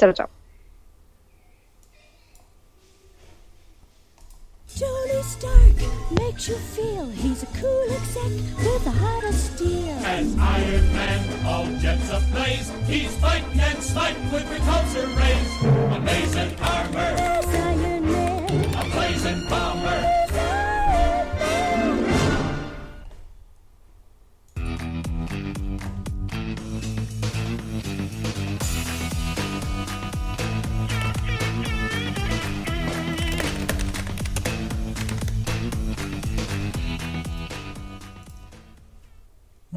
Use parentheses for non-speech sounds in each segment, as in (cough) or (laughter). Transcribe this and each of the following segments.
Chao, chao. Tony Stark makes you feel he's a cool exec with a heart of steel. As Iron Man, all jets ablaze, he's fighting and smiting with repulsor rays. Amazing armor,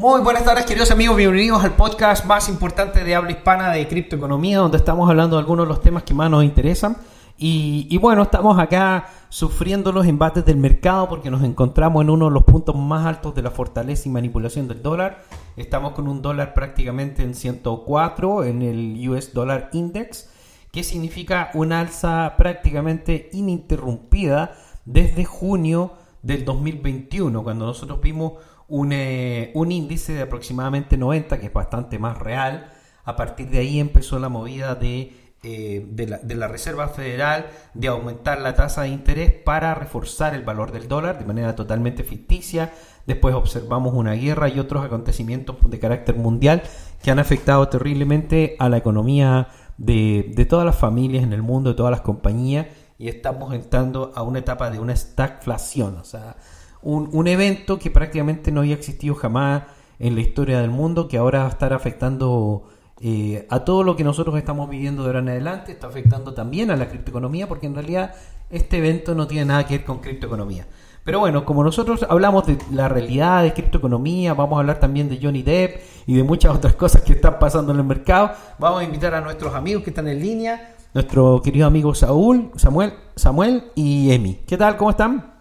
Muy buenas tardes, queridos amigos. Bienvenidos al podcast más importante de habla hispana de criptoeconomía, donde estamos hablando de algunos de los temas que más nos interesan. Y, y bueno, estamos acá sufriendo los embates del mercado porque nos encontramos en uno de los puntos más altos de la fortaleza y manipulación del dólar. Estamos con un dólar prácticamente en 104 en el US Dollar Index, que significa una alza prácticamente ininterrumpida desde junio del 2021, cuando nosotros vimos un, eh, un índice de aproximadamente 90, que es bastante más real. A partir de ahí empezó la movida de, eh, de la Reserva Federal de aumentar la tasa de interés para reforzar el valor del dólar de manera totalmente ficticia. Después observamos una guerra y otros acontecimientos de carácter mundial que han afectado terriblemente a la economía de, de todas las familias en el mundo, de todas las compañías, y estamos entrando a una etapa de una stagflación, o sea, un, un evento que prácticamente no había existido jamás en la historia del mundo, que ahora va a estar afectando eh, a todo lo que nosotros estamos viviendo de ahora en adelante, está afectando también a la criptoeconomía, porque en realidad este evento no tiene nada que ver con criptoeconomía. Pero bueno, como nosotros hablamos de la realidad de criptoeconomía, vamos a hablar también de Johnny Depp y de muchas otras cosas que están pasando en el mercado. Vamos a invitar a nuestros amigos que están en línea, nuestro querido amigo Saúl, Samuel, Samuel y Emi. ¿Qué tal? ¿Cómo están?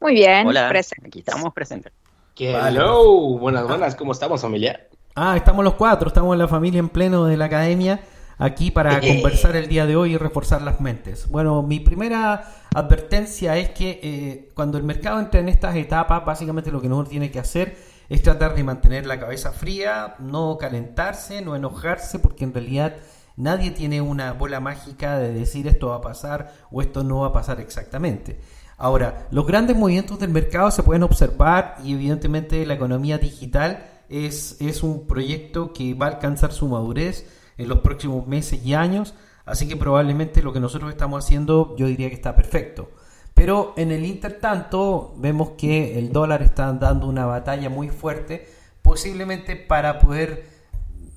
Muy bien, Hola, presente. aquí estamos presentes. Hello, buenas, buenas, ¿cómo estamos familia? Ah, estamos los cuatro, estamos la familia en pleno de la academia aquí para conversar el día de hoy y reforzar las mentes. Bueno, mi primera advertencia es que eh, cuando el mercado entra en estas etapas, básicamente lo que uno tiene que hacer es tratar de mantener la cabeza fría, no calentarse, no enojarse, porque en realidad nadie tiene una bola mágica de decir esto va a pasar o esto no va a pasar exactamente. Ahora, los grandes movimientos del mercado se pueden observar y evidentemente la economía digital es, es un proyecto que va a alcanzar su madurez en los próximos meses y años, así que probablemente lo que nosotros estamos haciendo yo diría que está perfecto. Pero en el intertanto vemos que el dólar está dando una batalla muy fuerte, posiblemente para poder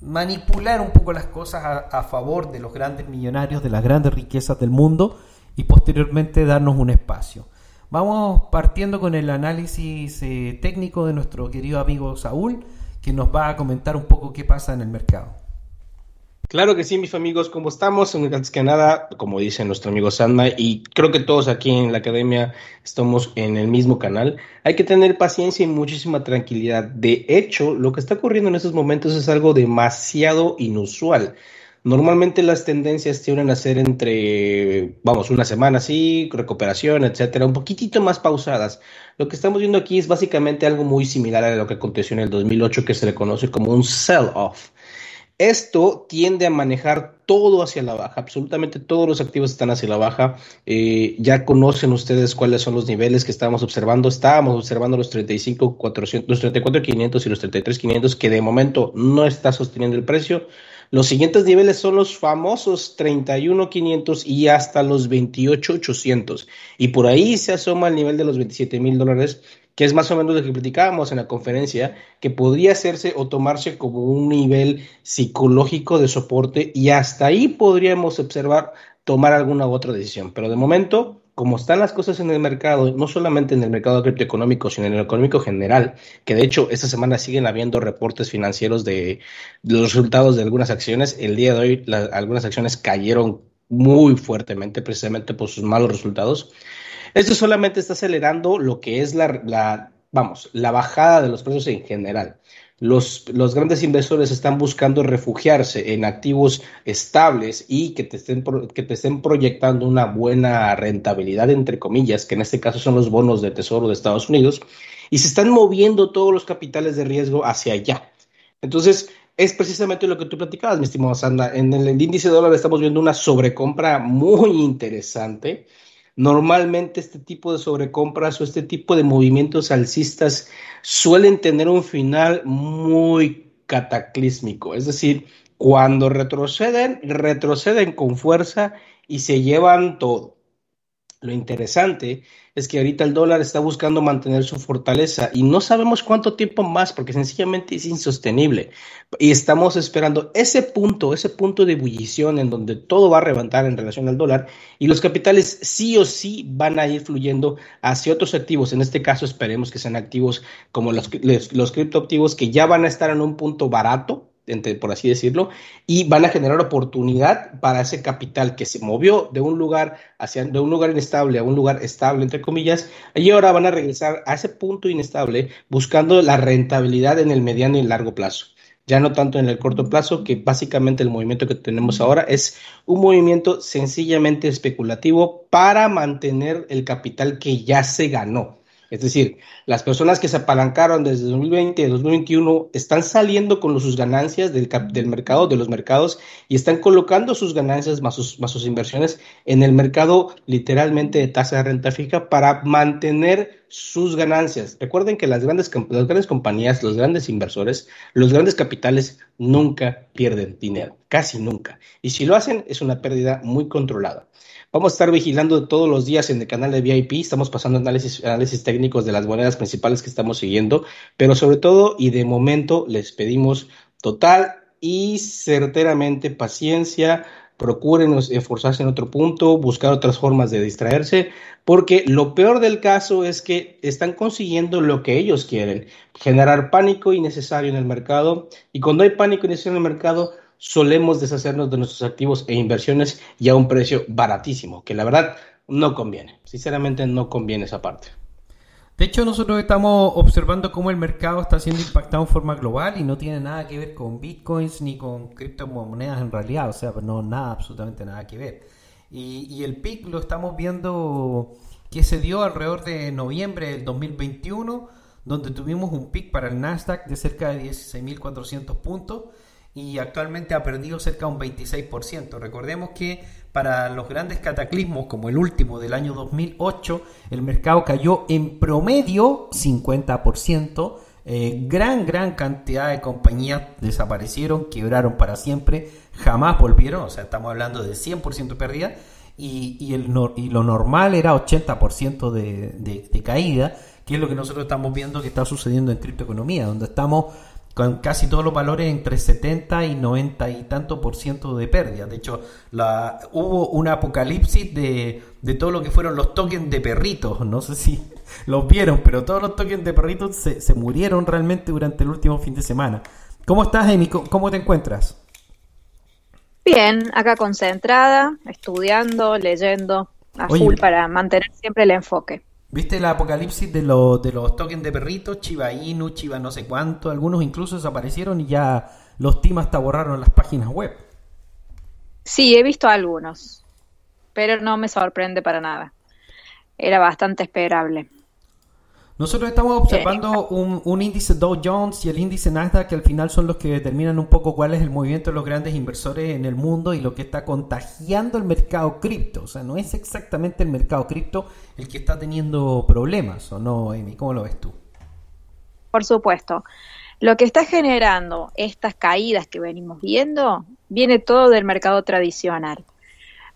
manipular un poco las cosas a, a favor de los grandes millonarios, de las grandes riquezas del mundo y posteriormente darnos un espacio. Vamos partiendo con el análisis eh, técnico de nuestro querido amigo Saúl, que nos va a comentar un poco qué pasa en el mercado. Claro que sí, mis amigos, ¿cómo estamos? Antes que nada, como dice nuestro amigo Sandma, y creo que todos aquí en la academia estamos en el mismo canal, hay que tener paciencia y muchísima tranquilidad. De hecho, lo que está ocurriendo en estos momentos es algo demasiado inusual. Normalmente las tendencias tienden a ser entre, vamos, una semana así, recuperación, etcétera, un poquitito más pausadas. Lo que estamos viendo aquí es básicamente algo muy similar a lo que aconteció en el 2008, que se le conoce como un sell-off. Esto tiende a manejar todo hacia la baja, absolutamente todos los activos están hacia la baja. Eh, ya conocen ustedes cuáles son los niveles que estábamos observando. Estábamos observando los 35, 400, los 34, 500 y los 33, 500, que de momento no está sosteniendo el precio. Los siguientes niveles son los famosos 31,500 y hasta los 28,800. Y por ahí se asoma el nivel de los 27 mil dólares, que es más o menos lo que platicábamos en la conferencia, que podría hacerse o tomarse como un nivel psicológico de soporte y hasta ahí podríamos observar tomar alguna u otra decisión. Pero de momento, como están las cosas en el mercado, no solamente en el mercado criptoeconómico, sino en el económico general, que de hecho esta semana siguen habiendo reportes financieros de, los resultados de algunas acciones. El día de hoy algunas acciones cayeron muy fuertemente precisamente por sus malos resultados. Esto solamente está acelerando lo que es la vamos, la bajada de los precios en general. Los, los, grandes inversores están buscando refugiarse en activos estables y que te, estén, que te estén proyectando una buena rentabilidad, entre comillas, que en este caso son los bonos de tesoro de Estados Unidos, y se están moviendo todos los capitales de riesgo hacia allá. Entonces, es precisamente lo que tú platicabas, mi estimado Sanda. En el índice de dólar estamos viendo una sobrecompra muy interesante. Normalmente este tipo de sobrecompras o este tipo de movimientos alcistas suelen tener un final muy cataclísmico. Es decir, cuando retroceden, retroceden con fuerza y se llevan todo. Lo interesante es que ahorita el dólar está buscando mantener su fortaleza y no sabemos cuánto tiempo más porque sencillamente es insostenible. Y estamos esperando ese punto, ese punto de ebullición en donde todo va a reventar en relación al dólar y los capitales sí o sí van a ir fluyendo hacia otros activos. En este caso esperemos que sean activos como los, los, los criptoactivos que ya van a estar en un punto barato entre, por así decirlo, y van a generar oportunidad para ese capital que se movió de un lugar hacia de un lugar inestable a un lugar estable, entre comillas, y ahora van a regresar a ese punto inestable buscando la rentabilidad en el mediano y largo plazo. Ya no tanto en el corto plazo, que básicamente el movimiento que tenemos ahora es un movimiento sencillamente especulativo para mantener el capital que ya se ganó. Es decir, las personas que se apalancaron desde 2020 y 2021 están saliendo con sus ganancias del, del, mercado, de los mercados, y están colocando sus ganancias más sus, más sus inversiones en el mercado literalmente de tasa de renta fija para mantener sus ganancias. Recuerden que las grandes, las grandes compañías, los grandes inversores, los grandes capitales nunca pierden dinero, casi nunca. Y si lo hacen, es una pérdida muy controlada. Vamos a estar vigilando todos los días en el canal de VIP. Estamos pasando análisis, análisis técnicos de las monedas principales que estamos siguiendo, pero sobre todo y de momento les pedimos total y certeramente paciencia. Procuren esforzarse en otro punto, buscar otras formas de distraerse, porque lo peor del caso es que están consiguiendo lo que ellos quieren, generar pánico innecesario en el mercado. Y cuando hay pánico innecesario en el mercado, solemos deshacernos de nuestros activos e inversiones y a un precio baratísimo, que la verdad no conviene. Sinceramente no conviene esa parte. De hecho, nosotros estamos observando cómo el mercado está siendo impactado en forma global y no tiene nada que ver con bitcoins ni con criptomonedas en realidad, o sea, no nada, absolutamente nada que ver. Y, y el PIC lo estamos viendo que se dio alrededor de noviembre del 2021, donde tuvimos un PIC para el Nasdaq de cerca de 16.400 puntos y actualmente ha perdido cerca de un 26%. Recordemos que para los grandes cataclismos como el último del año 2008, el mercado cayó en promedio 50%. Eh, gran, gran cantidad de compañías desaparecieron, quebraron para siempre, jamás volvieron, o sea, estamos hablando de 100% pérdida, y, y, el, y lo normal era 80% de, de, de caída, que es lo que nosotros estamos viendo que está sucediendo en criptoeconomía, donde estamos con casi todos los valores entre 70 y 90 y tanto por ciento de pérdida. De hecho, la, hubo un apocalipsis de, de, todo lo que fueron los tokens de perritos. No sé si (laughs) los vieron, pero todos los tokens de perritos se, se murieron realmente durante el último fin de semana. ¿Cómo estás, Emi? ¿Cómo te encuentras? Bien, acá concentrada, estudiando, leyendo a Oye, full para mantener siempre el enfoque. ¿Viste el apocalipsis de, lo, de los tokens de perritos? Chiba Inu, Chiba no sé cuánto. Algunos incluso desaparecieron y ya los team hasta borraron las páginas web. Sí, he visto algunos. Pero no me sorprende para nada. Era bastante esperable. Nosotros estamos observando un, un, índice Dow Jones y el índice Nasdaq que al final son los que determinan un poco cuál es el movimiento de los grandes inversores en el mundo y lo que está contagiando el mercado cripto. O sea, no es exactamente el mercado cripto el que está teniendo problemas, ¿o no, Amy? ¿Cómo lo ves tú? Por supuesto. Lo que está generando estas caídas que venimos viendo viene todo del mercado tradicional.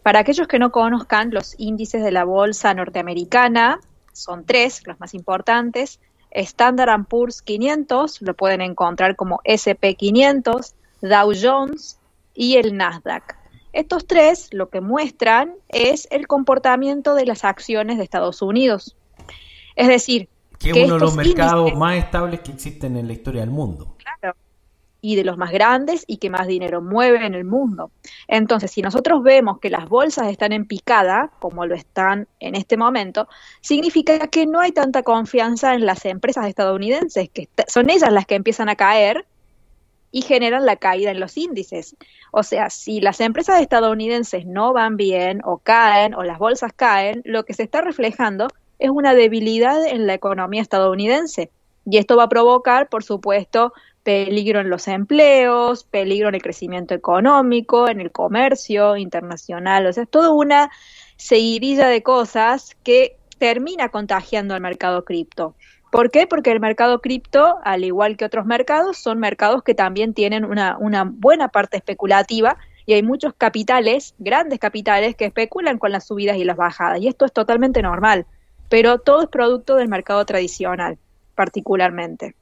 Para aquellos que no conozcan los índices de la bolsa norteamericana, son tres, los más importantes. Standard Poor's 500, lo pueden encontrar como SP500, Dow Jones y el Nasdaq. Estos tres lo que muestran es el comportamiento de las acciones de Estados Unidos. Es decir, que es uno de los mercados índices, más estables que existen en la historia del mundo. Claro, y de los más grandes y que más dinero mueve en el mundo. Entonces, si nosotros vemos que las bolsas están en picada, como lo están en este momento, significa que no hay tanta confianza en las empresas estadounidenses, que son ellas las que empiezan a caer y generan la caída en los índices. O sea, si las empresas estadounidenses no van bien o caen o las bolsas caen, lo que se está reflejando es una debilidad en la economía estadounidense. Y esto va a provocar, por supuesto, peligro en los empleos, peligro en el crecimiento económico, en el comercio internacional, o sea, es toda una seguidilla de cosas que termina contagiando al mercado cripto. ¿Por qué? Porque el mercado cripto, al igual que otros mercados, son mercados que también tienen una, una buena parte especulativa y hay muchos capitales, grandes capitales, que especulan con las subidas y las bajadas. Y esto es totalmente normal, pero todo es producto del mercado tradicional, particularmente.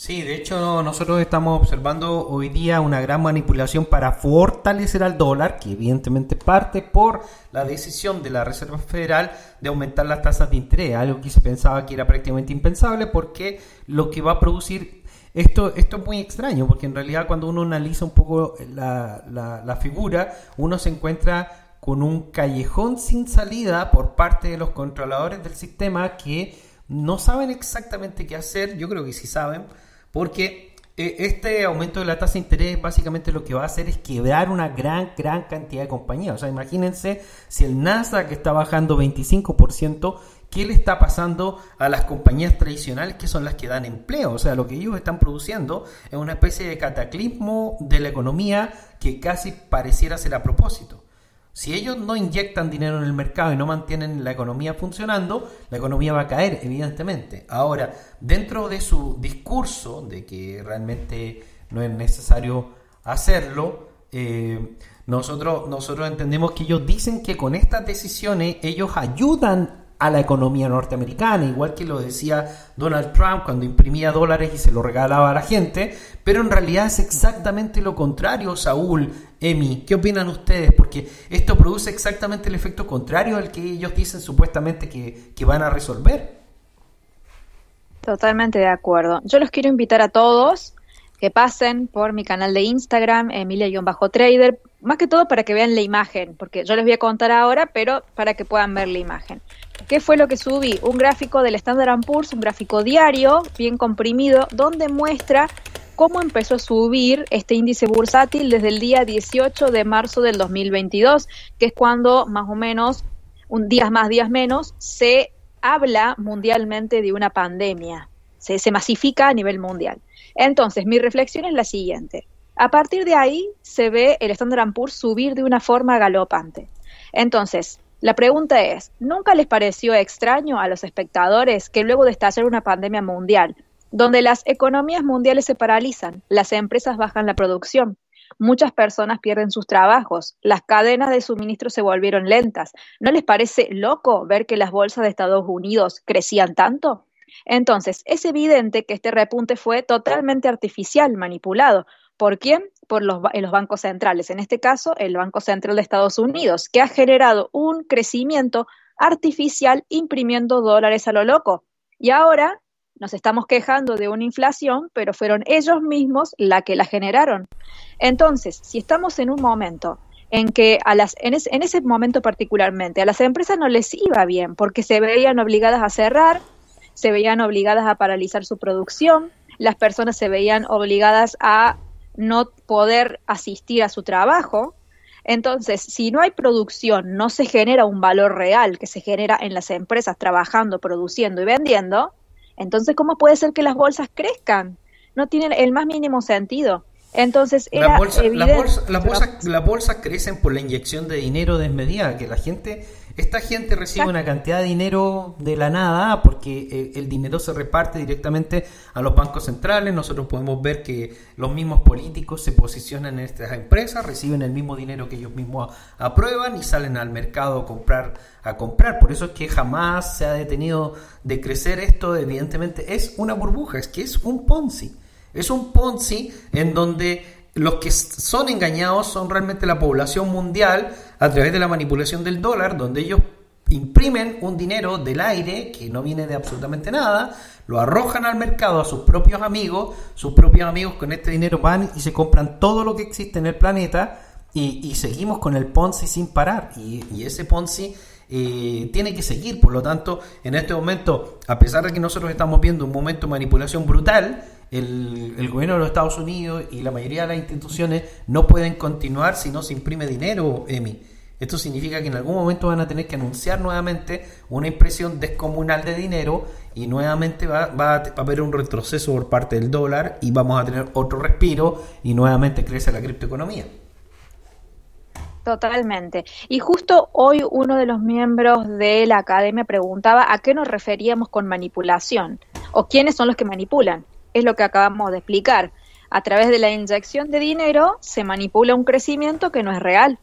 Sí, de hecho nosotros estamos observando hoy día una gran manipulación para fortalecer al dólar, que evidentemente parte por la decisión de la Reserva Federal de aumentar las tasas de interés, algo que se pensaba que era prácticamente impensable porque lo que va a producir esto, esto es muy extraño, porque en realidad cuando uno analiza un poco la, la, la figura, uno se encuentra con un callejón sin salida por parte de los controladores del sistema que no saben exactamente qué hacer, yo creo que sí saben, porque eh, este aumento de la tasa de interés básicamente lo que va a hacer es quebrar una gran, gran cantidad de compañías. O sea, imagínense si el Nasdaq está bajando 25%, ¿qué le está pasando a las compañías tradicionales que son las que dan empleo? O sea, lo que ellos están produciendo es una especie de cataclismo de la economía que casi pareciera ser a propósito. Si ellos no inyectan dinero en el mercado y no mantienen la economía funcionando, la economía va a caer, evidentemente. Ahora, dentro de su discurso de que realmente no es necesario hacerlo, eh, nosotros, nosotros entendemos que ellos dicen que con estas decisiones ellos ayudan a la economía norteamericana, igual que lo decía Donald Trump cuando imprimía dólares y se lo regalaba a la gente, pero en realidad es exactamente lo contrario, Saúl, Emi, ¿qué opinan ustedes? Porque esto produce exactamente el efecto contrario al que ellos dicen supuestamente que, que van a resolver. Totalmente de acuerdo. Yo los quiero invitar a todos que pasen por mi canal de Instagram, Emilia-Trader, más que todo para que vean la imagen, porque yo les voy a contar ahora, pero para que puedan ver la imagen. ¿Qué fue lo que subí? Un gráfico del Standard Poor's, un gráfico diario, bien comprimido, donde muestra cómo empezó a subir este índice bursátil desde el día 18 de marzo del 2022, que es cuando más o menos, un días más, días menos, se habla mundialmente de una pandemia, se, se masifica a nivel mundial. Entonces, mi reflexión es la siguiente. A partir de ahí se ve el Standard Poor's subir de una forma galopante. Entonces, la pregunta es, ¿nunca les pareció extraño a los espectadores que luego de estallar una pandemia mundial, donde las economías mundiales se paralizan, las empresas bajan la producción, muchas personas pierden sus trabajos, las cadenas de suministro se volvieron lentas, ¿no les parece loco ver que las bolsas de Estados Unidos crecían tanto? Entonces, es evidente que este repunte fue totalmente artificial, manipulado. ¿Por quién? Por los, los, bancos centrales, en este caso el Banco Central de Estados Unidos, que ha generado un crecimiento artificial imprimiendo dólares a lo loco. Y ahora nos estamos quejando de una inflación, pero fueron ellos mismos la que la generaron. Entonces, si estamos en un momento en que a las, en, es, en ese momento particularmente a las empresas no les iba bien porque se veían obligadas a cerrar, se veían obligadas a paralizar su producción, las personas se veían obligadas a no poder asistir a su trabajo. Entonces, si no hay producción, no se genera un valor real que se genera en las empresas trabajando, produciendo y vendiendo, entonces, ¿cómo puede ser que las bolsas crezcan? No tienen el más mínimo sentido. Entonces, era la bolsa, evidente, la bolsa, la bolsa, la bolsa crecen por la inyección de dinero desmedida, que la gente esta gente recibe una cantidad de dinero de la nada porque el, el, dinero se reparte directamente a los bancos centrales. Nosotros podemos ver que los mismos políticos se posicionan en estas empresas, reciben el mismo dinero que ellos mismos aprueban y salen al mercado a comprar. A comprar. Por eso es que jamás se ha detenido de crecer esto. Evidentemente es una burbuja, es que es un Ponzi. Es un Ponzi en donde los que son engañados son realmente la población mundial a través de la manipulación del dólar, donde ellos imprimen un dinero del aire que no viene de absolutamente nada, lo arrojan al mercado a sus propios amigos, sus propios amigos con este dinero van y se compran todo lo que existe en el planeta y, seguimos con el Ponzi sin parar. Y, y ese Ponzi eh, tiene que seguir, por lo tanto en este momento, a pesar de que nosotros estamos viendo un momento de manipulación brutal, el, el, gobierno de los Estados Unidos y la mayoría de las instituciones no pueden continuar si no se imprime dinero, Emi. Esto significa que en algún momento van a tener que anunciar nuevamente una impresión descomunal de dinero y nuevamente va, va a haber un retroceso por parte del dólar y vamos a tener otro respiro y nuevamente crece la criptoeconomía. Totalmente. Y justo hoy uno de los miembros de la academia preguntaba a qué nos referíamos con manipulación o quiénes son los que manipulan. Es lo que acabamos de explicar. A través de la inyección de dinero se manipula un crecimiento que no es real.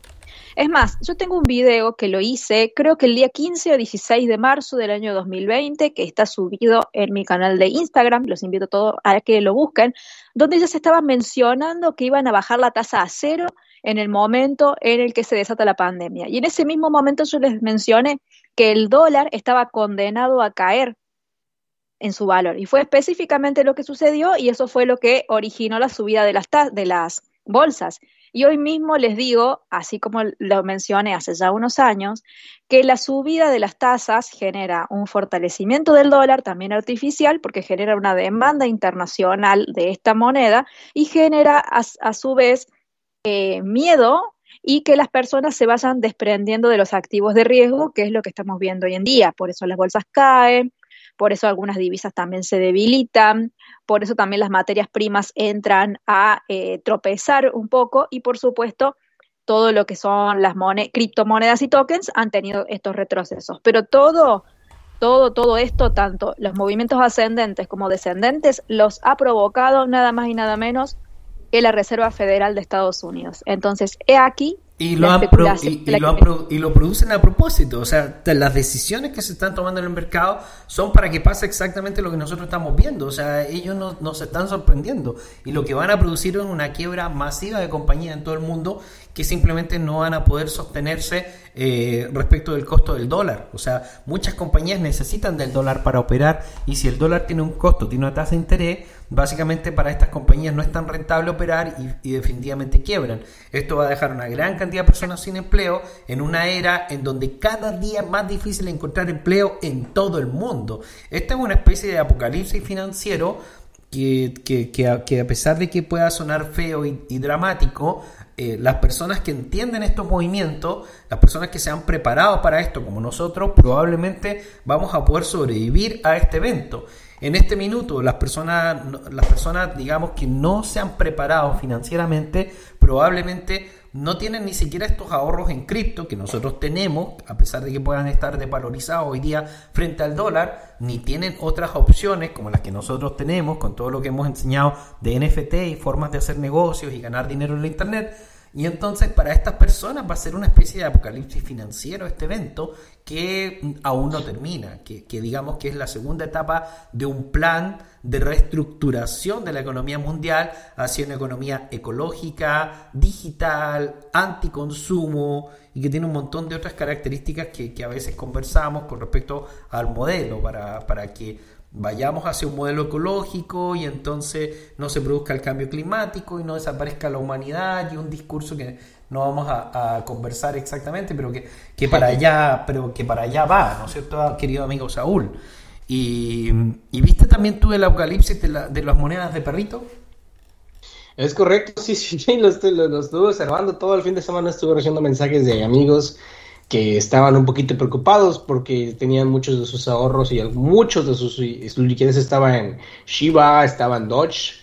Es más, yo tengo un video que lo hice, creo que el día 15 o 16 de marzo del año 2020, que está subido en mi canal de Instagram, los invito a todos a que lo busquen, donde ya se estaba mencionando que iban a bajar la tasa a cero en el momento en el que se desata la pandemia. Y en ese mismo momento yo les mencioné que el dólar estaba condenado a caer en su valor. Y fue específicamente lo que sucedió y eso fue lo que originó la subida de las, de las bolsas. Y hoy mismo les digo, así como lo mencioné hace ya unos años, que la subida de las tasas genera un fortalecimiento del dólar, también artificial, porque genera una demanda internacional de esta moneda y genera a, a su vez eh, miedo y que las personas se vayan desprendiendo de los activos de riesgo, que es lo que estamos viendo hoy en día. Por eso las bolsas caen, por eso algunas divisas también se debilitan, por eso también las materias primas entran a eh, tropezar un poco y por supuesto todo lo que son las criptomonedas y tokens han tenido estos retrocesos. Pero todo, todo, todo esto, tanto los movimientos ascendentes como descendentes, los ha provocado nada más y nada menos que la Reserva Federal de Estados Unidos. Entonces, he aquí y lo, y, lo producen a propósito, o sea, las decisiones que se están tomando en el mercado son para que pase exactamente lo que nosotros estamos viendo, o sea, ellos nos, nos están sorprendiendo. Y lo que van a producir es una quiebra masiva de compañías en todo el mundo que simplemente no van a poder sostenerse eh, respecto del costo del dólar. O sea, muchas compañías necesitan del dólar para operar y si el dólar tiene un costo, tiene una tasa de interés, básicamente para estas compañías no es tan rentable operar y, definitivamente quiebran. Esto va a dejar una gran cantidad de personas sin empleo en una era en donde cada día es más difícil encontrar empleo en todo el mundo. Esta es una especie de apocalipsis financiero que, que, a, pesar de que pueda sonar feo y dramático, eh, las personas que entienden estos movimientos, las personas que se han preparado para esto como nosotros, probablemente vamos a poder sobrevivir a este evento. En este minuto, las personas, las personas, digamos, que no se han preparado financieramente, probablemente no tienen ni siquiera estos ahorros en cripto que nosotros tenemos, a pesar de que puedan estar desvalorizados hoy día frente al dólar, ni tienen otras opciones como las que nosotros tenemos con todo lo que hemos enseñado de NFT y formas de hacer negocios y ganar dinero en la Internet y entonces para estas personas va a ser una especie de apocalipsis financiero este evento que aún no termina, que, digamos que es la segunda etapa de un plan de reestructuración de la economía mundial hacia una economía ecológica, digital, anticonsumo y que tiene un montón de otras características que, a veces conversamos con respecto al modelo para, para que vayamos hacia un modelo ecológico y entonces no se produzca el cambio climático y no desaparezca la humanidad y un discurso que no vamos a, conversar exactamente, pero que, que, para (laughs) allá, pero que para allá va, ¿no es cierto, querido amigo Saúl? Y, viste también tú el apocalipsis de, de las monedas de perrito. Es correcto, (laughs) sí, sí, sí, lo, lo, estuve observando todo el fin de semana, estuve recibiendo mensajes de amigos que estaban un poquito preocupados porque tenían muchos de sus ahorros y muchos de sus, liquidez estaba en Shiba, estaba en Dodge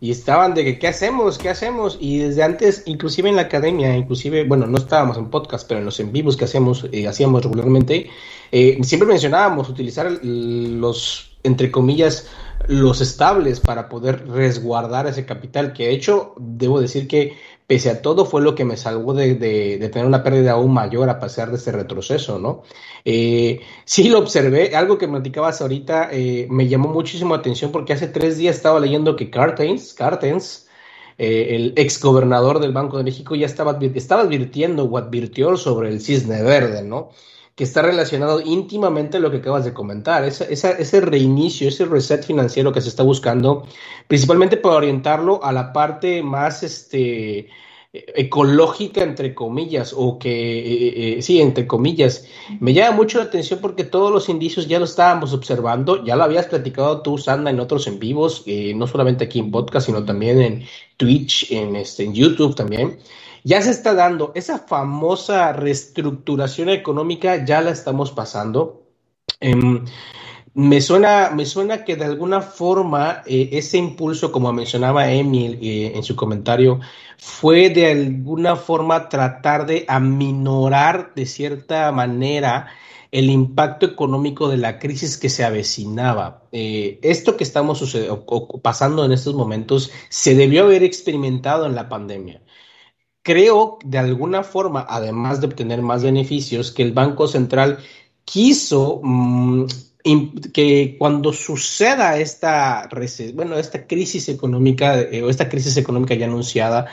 y estaban de que qué hacemos, qué hacemos y desde antes, inclusive en la academia, inclusive, bueno, no estábamos en podcast, pero en los en vivos que hacemos, eh, hacíamos regularmente, eh, siempre mencionábamos utilizar los, entre comillas, los estables para poder resguardar ese capital, que de hecho, debo decir que pese a todo, fue lo que me salvó de, tener una pérdida aún mayor a pasar de este retroceso, ¿no? Eh, sí lo observé, algo que platicabas ahorita eh, me llamó muchísimo la atención porque hace tres días estaba leyendo que Cartens, Cartens eh, el ex gobernador del Banco de México, ya estaba, estaba advirtiendo o advirtió sobre el cisne verde, ¿no? Que está relacionado íntimamente a lo que acabas de comentar, ese reinicio, ese reset financiero que se está buscando, principalmente para orientarlo a la parte más, este, eh, ecológica, entre comillas, o que, eh, eh, sí, entre comillas. Me llama mucho la atención porque todos los indicios ya lo estábamos observando, ya lo habías platicado tú, Sanda, en otros en vivos, no solamente aquí en podcast, sino también en Twitch, en, este, en YouTube también. Ya se está dando esa famosa reestructuración económica, ya la estamos pasando. Em, me suena, me suena que de alguna forma eh, ese impulso, como mencionaba Emil eh, en su comentario, fue de alguna forma tratar de aminorar de cierta manera el impacto económico de la crisis que se avecinaba. Eh, esto que estamos pasando en estos momentos se debió haber experimentado en la pandemia. Creo de alguna forma, además de obtener más beneficios, que el Banco Central quiso mm, que cuando suceda esta, bueno, esta crisis económica eh, o esta crisis económica ya anunciada,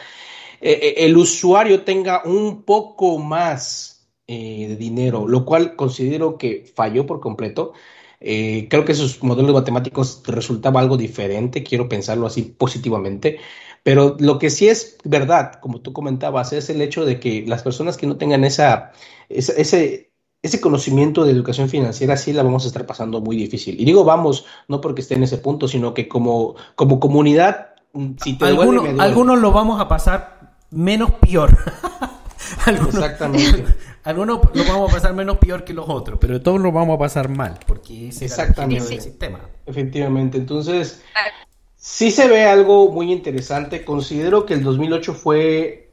eh, eh, el usuario tenga un poco más de dinero, lo cual considero que falló por completo. creo que esos modelos matemáticos resultaba algo diferente, quiero pensarlo así positivamente, pero lo que sí es verdad, como tú comentabas, es el hecho de que las personas que no tengan esa, ese, ese conocimiento de educación financiera sí la vamos a estar pasando muy difícil. Y digo vamos, no porque esté en ese punto, sino que como, como comunidad, mm, si te algunos, lo vamos a pasar menos peor. (laughs) Exactamente. (laughs) algunos lo vamos a pasar menos peor que los otros, pero todos lo vamos a pasar mal, porque ese Exactamente. es el sistema. Efectivamente, entonces sí se ve algo muy interesante. Considero que el 2008 fue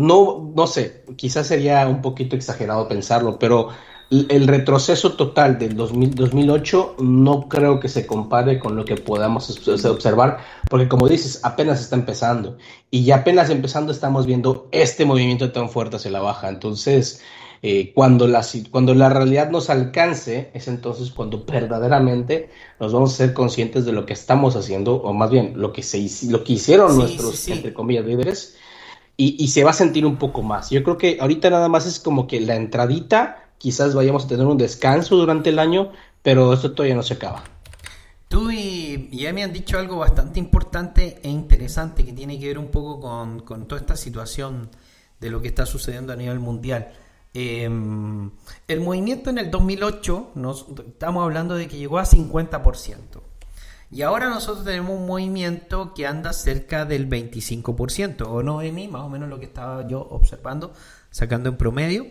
no, no sé, quizás sería un poquito exagerado pensarlo, pero el retroceso total del 2008 no creo que se compare con lo que podamos observar, porque como dices, apenas está empezando y ya apenas empezando estamos viendo este movimiento tan fuerte hacia la baja. Entonces, eh, cuando, la, cuando la realidad nos alcance, es entonces cuando verdaderamente nos vamos a ser conscientes de lo que estamos haciendo, o más bien lo que, se, lo que hicieron nuestros, entre comillas, líderes y, se va a sentir un poco más. Yo creo que ahorita nada más es como que la entradita, quizás vayamos a tener un descanso durante el año, pero esto todavía no se acaba. Tú y, ya me han dicho algo bastante importante e interesante que tiene que ver un poco con, con toda esta situación de lo que está sucediendo a nivel mundial. Em, el movimiento en el 2008, nos, estamos hablando de que llegó a 50%. Y ahora nosotros tenemos un movimiento que anda cerca del 25%, ¿o no, Emi? Más o menos lo que estaba yo observando, sacando en promedio.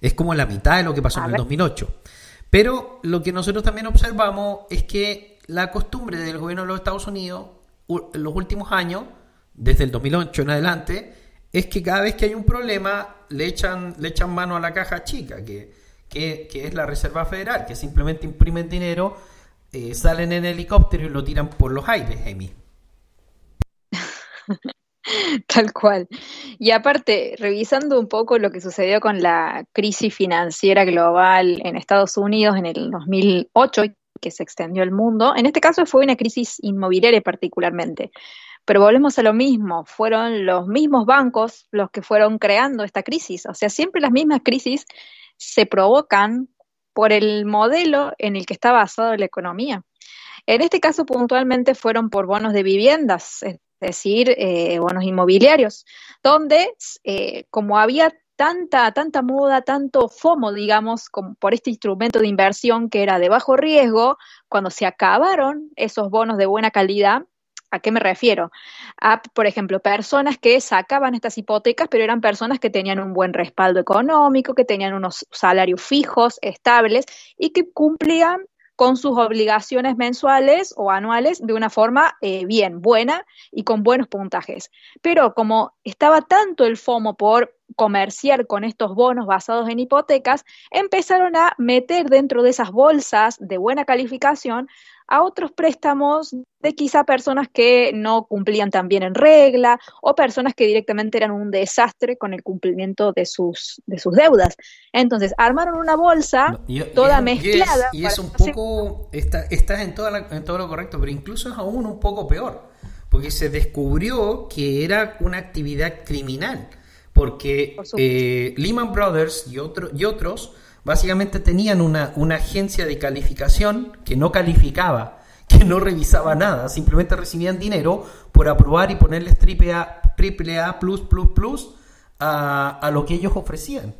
Es como la mitad de lo que pasó en el 2008. Pero lo que nosotros también observamos es que la costumbre del gobierno de los Estados Unidos en los últimos años, desde el 2008 en adelante, es que cada vez que hay un problema le echan, le echan mano a la caja chica, que, que, es la Reserva Federal, que simplemente imprimen dinero eh, salen en helicóptero y lo tiran por los aires, Amy. (laughs) Tal cual. Y aparte, revisando un poco lo que sucedió con la crisis financiera global en Estados Unidos en el 2008, que se extendió al mundo, en este caso fue una crisis inmobiliaria particularmente. Pero volvemos a lo mismo, fueron los mismos bancos los que fueron creando esta crisis. O sea, siempre las mismas crisis se provocan por el modelo en el que está basada la economía. En este caso puntualmente fueron por bonos de viviendas, es decir, eh, bonos inmobiliarios, donde eh, como había tanta, tanta moda, tanto FOMO, digamos, por este instrumento de inversión que era de bajo riesgo, cuando se acabaron esos bonos de buena calidad, ¿A qué me refiero? A, por ejemplo, personas que sacaban estas hipotecas, pero eran personas que tenían un buen respaldo económico, que tenían unos salarios fijos, estables y que cumplían con sus obligaciones mensuales o anuales de una forma eh, bien, buena y con buenos puntajes. Pero como estaba tanto el FOMO por comerciar con estos bonos basados en hipotecas, empezaron a meter dentro de esas bolsas de buena calificación a otros préstamos de quizá personas que no cumplían tan bien en regla o personas que directamente eran un desastre con el cumplimiento de sus, de sus deudas. Entonces, armaron una bolsa toda mezclada. Y es, un poco, estás está en, en todo lo correcto, pero incluso es aún un poco peor, porque se descubrió que era una actividad criminal, porque eh, Lehman Brothers y, otro, y otros básicamente tenían una, una agencia de calificación que no calificaba, que no revisaba nada, simplemente recibían dinero por aprobar y ponerle triple A triple A plus plus plus a, a lo que ellos ofrecían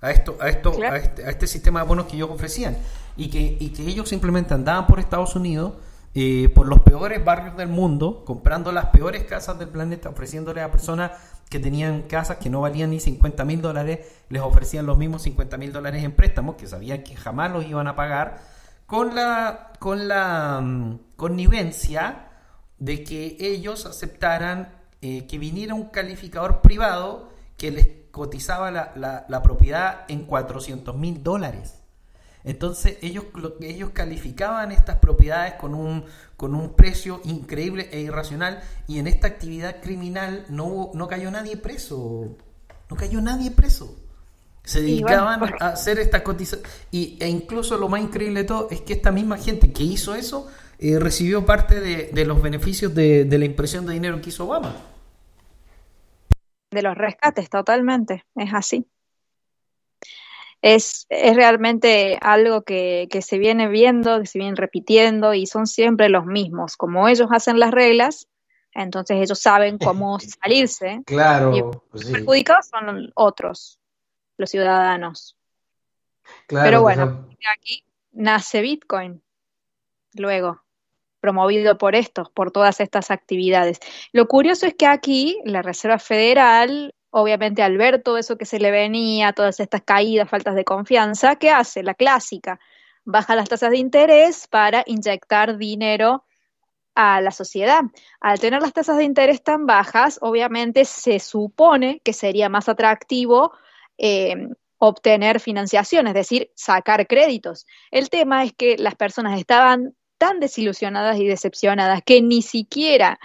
a esto a esto Claro. a, este, a este sistema de bonos que ellos ofrecían y que y que ellos simplemente andaban por Estados Unidos eh, por los peores barrios del mundo comprando las peores casas del planeta ofreciéndole a personas que tenían casas que no valían ni 50 mil dólares les ofrecían los mismos 50 mil dólares en préstamos que sabían que jamás los iban a pagar con la con la mm, connivencia de que ellos aceptaran eh, que viniera un calificador privado que les cotizaba la, la- la propiedad en 400 mil dólares. Entonces ellos, lo- ellos calificaban estas propiedades con un, con un precio increíble e irracional y en esta actividad criminal no, hubo- no cayó nadie preso. No cayó nadie preso. Se bueno, dedicaban por- a hacer estas cotizaciones. Y, e incluso lo más increíble de todo es que esta misma gente que hizo eso eh, recibió parte de, de los beneficios de, de la impresión de dinero que hizo Obama. de los rescates, totalmente, es así. Es, es realmente algo que, que se viene viendo, que se viene repitiendo y son siempre los mismos. Como ellos hacen las reglas, entonces ellos saben cómo (laughs) salirse. Claro, Y pues sí, perjudicados son otros, los ciudadanos. claro, Pero o bueno, aquí nace Bitcoin, luego, promovido por estos, por todas estas actividades. Lo curioso es que aquí la Reserva Federal, obviamente al ver todo eso que se le venía, todas estas caídas, faltas de confianza, ¿qué hace? La clásica, baja las tasas de interés para inyectar dinero a la sociedad. Al tener las tasas de interés tan bajas, obviamente se supone que sería más atractivo eh, obtener financiación, es decir, sacar créditos. El tema es que las personas estaban tan desilusionadas y decepcionadas que ni siquiera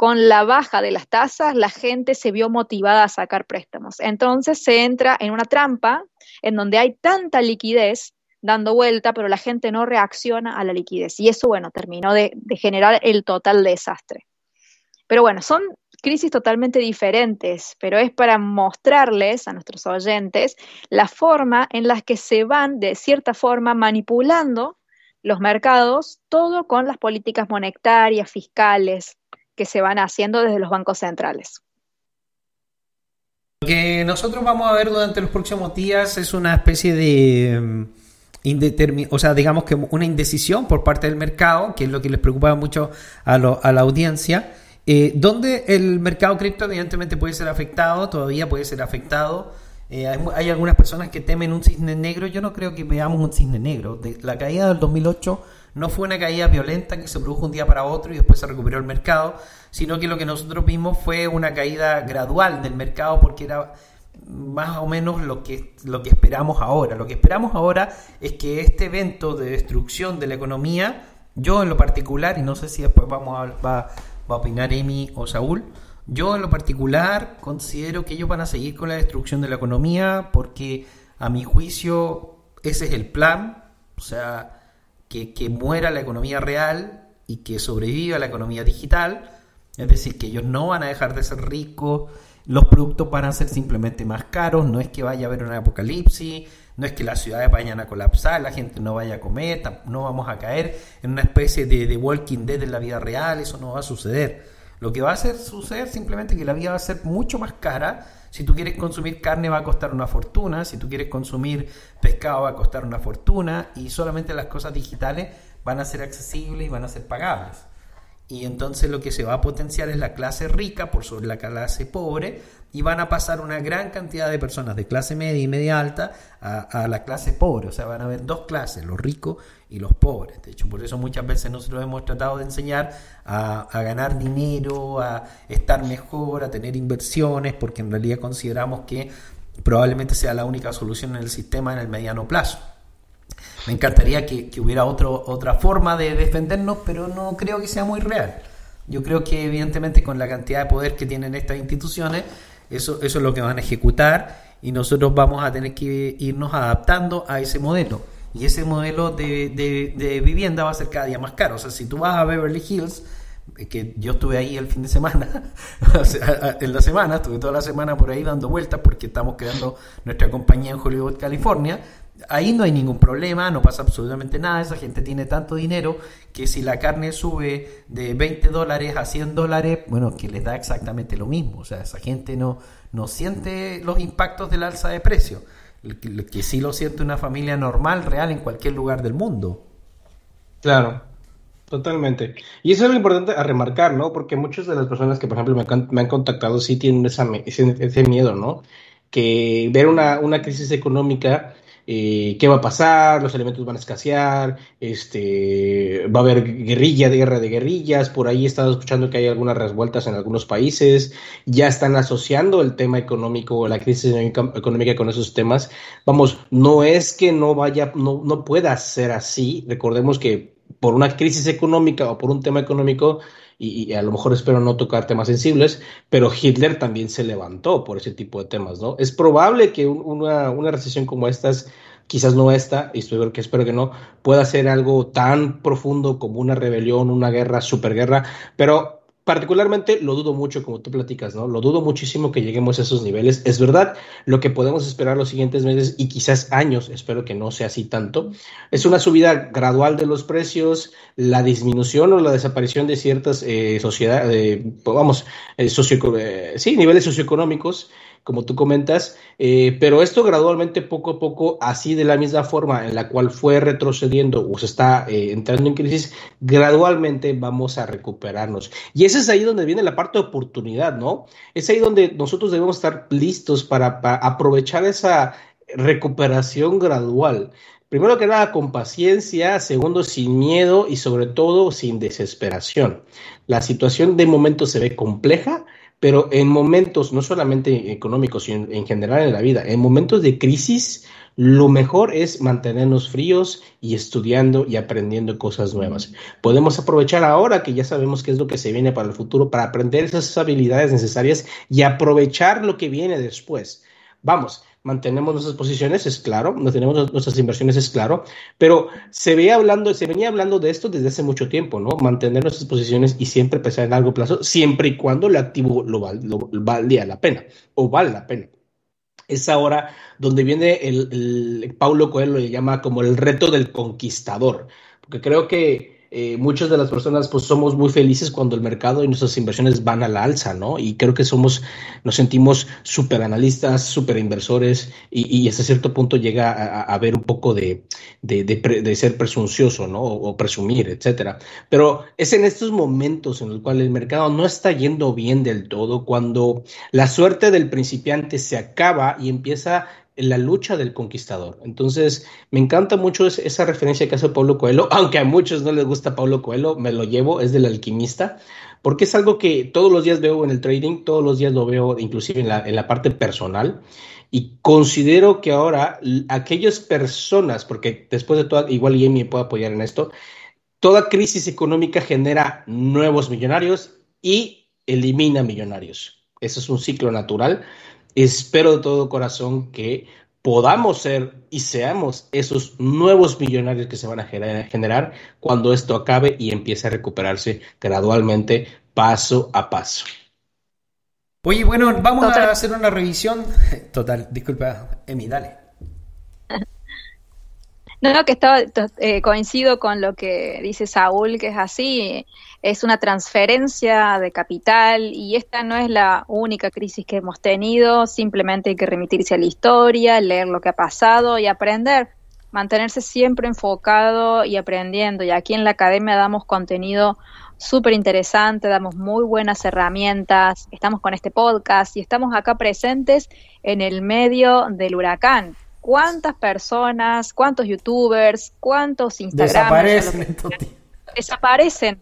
con la baja de las tasas la gente se vio motivada a sacar préstamos. Entonces se entra en una trampa en donde hay tanta liquidez dando vuelta, pero la gente no reacciona a la liquidez. Y eso, bueno, terminó de, generar el total desastre. Pero bueno, son crisis totalmente diferentes, pero es para mostrarles a nuestros oyentes la forma en la que se van, de cierta forma, manipulando los mercados, todo con las políticas monetarias, fiscales, que se van haciendo desde los bancos centrales. Lo que nosotros vamos a ver durante los próximos días es una especie de mm, o sea, digamos que una indecisión por parte del mercado, que es lo que les preocupa mucho a, lo- a la audiencia, eh, donde el mercado cripto evidentemente puede ser afectado, todavía puede ser afectado. Eh, hay, hay algunas personas que temen un cisne negro, yo no creo que veamos un cisne negro. De- la caída del 2008 no fue una caída violenta que se produjo un día para otro y después se recuperó el mercado, sino que lo que nosotros vimos fue una caída gradual del mercado porque era más o menos lo que, lo que esperamos ahora. Lo que esperamos ahora es que este evento de destrucción de la economía, yo en lo particular, y no sé si después vamos a, va, va a opinar Emi o Saúl, yo en lo particular considero que ellos van a seguir con la destrucción de la economía porque a mi juicio ese es el plan, o sea, que, muera la economía real y que sobreviva la economía digital, es decir, que ellos no van a dejar de ser ricos, los productos van a ser simplemente más caros, no es que vaya a haber un apocalipsis, no es que las ciudades vayan a colapsar, la gente no vaya a comer, no vamos a caer en una especie de, de Walking Dead en la vida real, eso no va a suceder. Lo que va a hacer suceder simplemente que la vida va a ser mucho más cara. Si tú quieres consumir carne va a costar una fortuna, si tú quieres consumir pescado va a costar una fortuna y solamente las cosas digitales van a ser accesibles y van a ser pagables. Y entonces lo que se va a potenciar es la clase rica por sobre la clase pobre y van a pasar una gran cantidad de personas de clase media y media alta a, a la clase pobre. O sea, van a haber dos clases, los ricos y los pobres. De hecho, por eso muchas veces nosotros hemos tratado de enseñar a, a ganar dinero, a estar mejor, a tener inversiones, porque en realidad consideramos que probablemente sea la única solución en el sistema en el mediano plazo. Me encantaría que, que hubiera otro, otra forma de defendernos, pero no creo que sea muy real. Yo creo que evidentemente con la cantidad de poder que tienen estas instituciones, eso, eso es lo que van a ejecutar y nosotros vamos a tener que irnos adaptando a ese modelo. Y ese modelo de, de- de vivienda va a ser cada día más caro. O sea, si tú vas a Beverly Hills, que yo estuve ahí el fin de semana, (laughs) en la semana, estuve toda la semana por ahí dando vueltas porque estamos creando nuestra compañía en Hollywood, California. Ahí no hay ningún problema, no pasa absolutamente nada, esa gente tiene tanto dinero que si la carne sube de 20 dólares a 100 dólares, bueno, que les da exactamente lo mismo, o sea, esa gente no, no siente los impactos del alza de precio, que, sí lo siente una familia normal, real, en cualquier lugar del mundo. Claro, totalmente. Y eso es lo importante a remarcar, ¿no? Porque muchas de las personas que, por ejemplo, me, han- me han contactado sí tienen esa, ese, ese miedo, ¿no? Que ver una, una crisis económica, eh, ¿qué va a pasar? Los alimentos van a escasear, este, va a haber guerrilla, guerra de guerrillas, por ahí he estado escuchando que hay algunas revueltas en algunos países, ya están asociando el tema económico la crisis económica con esos temas. Vamos, no es que no vaya, no, no pueda ser así. Recordemos que por una crisis económica o por un tema económico, y, a lo mejor espero no tocar temas sensibles, pero Hitler también se levantó por ese tipo de temas, ¿no? Es probable que un- una, una recesión como estas, quizás no esta, y espero que, espero que no, pueda ser algo tan profundo como una rebelión, una guerra, superguerra, pero particularmente lo dudo mucho, como tú platicas, ¿no? Lo dudo muchísimo que lleguemos a esos niveles. Es verdad, lo que podemos esperar los siguientes meses y quizás años, espero que no sea así tanto, es una subida gradual de los precios, la disminución o la desaparición de ciertas eh, sociedades, vamos, eh, eh, sí, niveles socioeconómicos, como tú comentas, eh, pero esto gradualmente, poco a poco, así de la misma forma en la cual fue retrocediendo o se está eh, entrando en crisis, gradualmente vamos a recuperarnos. Y ese es ahí donde viene la parte de oportunidad, ¿no? Es ahí donde nosotros debemos estar listos para, para aprovechar esa recuperación gradual. Primero que nada, con paciencia, segundo, sin miedo y sobre todo sin desesperación. La situación de momento se ve compleja, pero en momentos, no solamente económicos, sino en, en general en la vida, en momentos de crisis, lo mejor es mantenernos fríos y estudiando y aprendiendo cosas nuevas. Podemos aprovechar ahora que ya sabemos qué es lo que se viene para el futuro, para aprender esas habilidades necesarias y aprovechar lo que viene después. Vamos, mantenemos nuestras posiciones, es claro, mantenemos nuestras inversiones, es claro, pero se veía hablando, se venía hablando de esto desde hace mucho tiempo, ¿no? Mantener nuestras posiciones y siempre pensar en largo plazo, siempre y cuando el activo lo, val, lo valía la pena o vale la pena. Es ahora donde viene el, el Paulo Coelho le llama como el reto del conquistador, porque creo que eh, muchas de las personas pues somos muy felices cuando el mercado y nuestras inversiones van a la alza, ¿no? Y creo que somos, nos sentimos súper analistas, súper inversores y, y, hasta cierto punto llega a, a ver un poco de, de, de, ser presuncioso, ¿no? O, o, presumir, etcétera. Pero es en estos momentos en los cuales el mercado no está yendo bien del todo, cuando la suerte del principiante se acaba y empieza la lucha del conquistador. Entonces, me encanta mucho esa referencia que hace Pablo Coelho, (laughs) aunque a muchos no les gusta Pablo Coelho, me lo llevo, es del alquimista, porque es algo que todos los días veo en el trading, todos los días lo veo inclusive en la, en la parte personal, y considero que ahora aquellas personas, porque después de todo, igual me puede apoyar en esto, toda crisis económica genera nuevos millonarios y elimina millonarios. Eso es un ciclo natural. Espero de todo corazón que podamos ser y seamos esos nuevos millonarios que se van a generar cuando esto acabe y empiece a recuperarse gradualmente, paso a paso. Oye, bueno, vamos Total. a hacer una revisión. (laughs) Total, disculpa, Emi, dale. No, que estaba, eh, coincido con lo que dice Saúl, que es así, es una transferencia de capital y esta no es la única crisis que hemos tenido, simplemente hay que remitirse a la historia, leer lo que ha pasado y aprender, mantenerse siempre enfocado y aprendiendo. Y aquí en la academia damos contenido súper interesante, damos muy buenas herramientas, estamos con este podcast y estamos acá presentes en el medio del huracán cuántas personas, cuántos youtubers, cuántos instagramers desaparecen, desaparecen,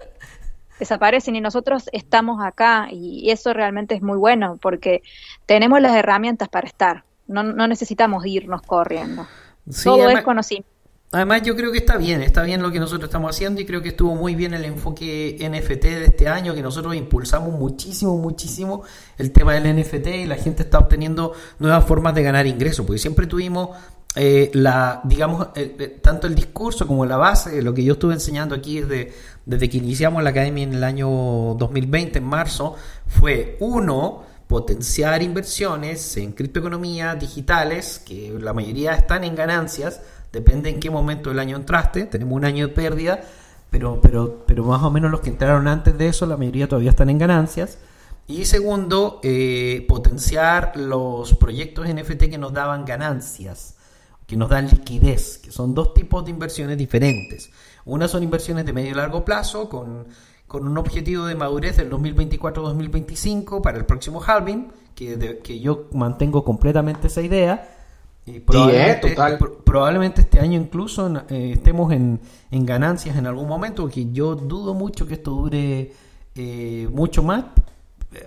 desaparecen y nosotros estamos acá y eso realmente es muy bueno porque tenemos las herramientas para estar, no, no necesitamos irnos corriendo. Sí, Todo es conocimiento. Además yo creo que está bien, está bien lo que nosotros estamos haciendo y creo que estuvo muy bien el enfoque NFT de este año, que nosotros impulsamos muchísimo, muchísimo el tema del NFT y la gente está obteniendo nuevas formas de ganar ingresos, porque siempre tuvimos eh, la, digamos, eh, eh, tanto el discurso como la base, lo que yo estuve enseñando aquí desde, desde que iniciamos la academia en el año 2020, en marzo, fue uno, potenciar inversiones en criptoeconomía digitales, que la mayoría están en ganancias, depende en qué momento del año entraste, tenemos un año de pérdida, pero, pero, pero más o menos los que entraron antes de eso, la mayoría todavía están en ganancias. Y segundo, eh, potenciar los proyectos NFT que nos daban ganancias, que nos dan liquidez, que son dos tipos de inversiones diferentes. Una son inversiones de medio y largo plazo, con, con un objetivo de madurez del 2024-2025 para el próximo halving, que, que yo mantengo completamente esa idea. Probablemente, total. pro- probablemente este año incluso eh, estemos en, en ganancias en algún momento, porque yo dudo mucho que esto dure eh, mucho más,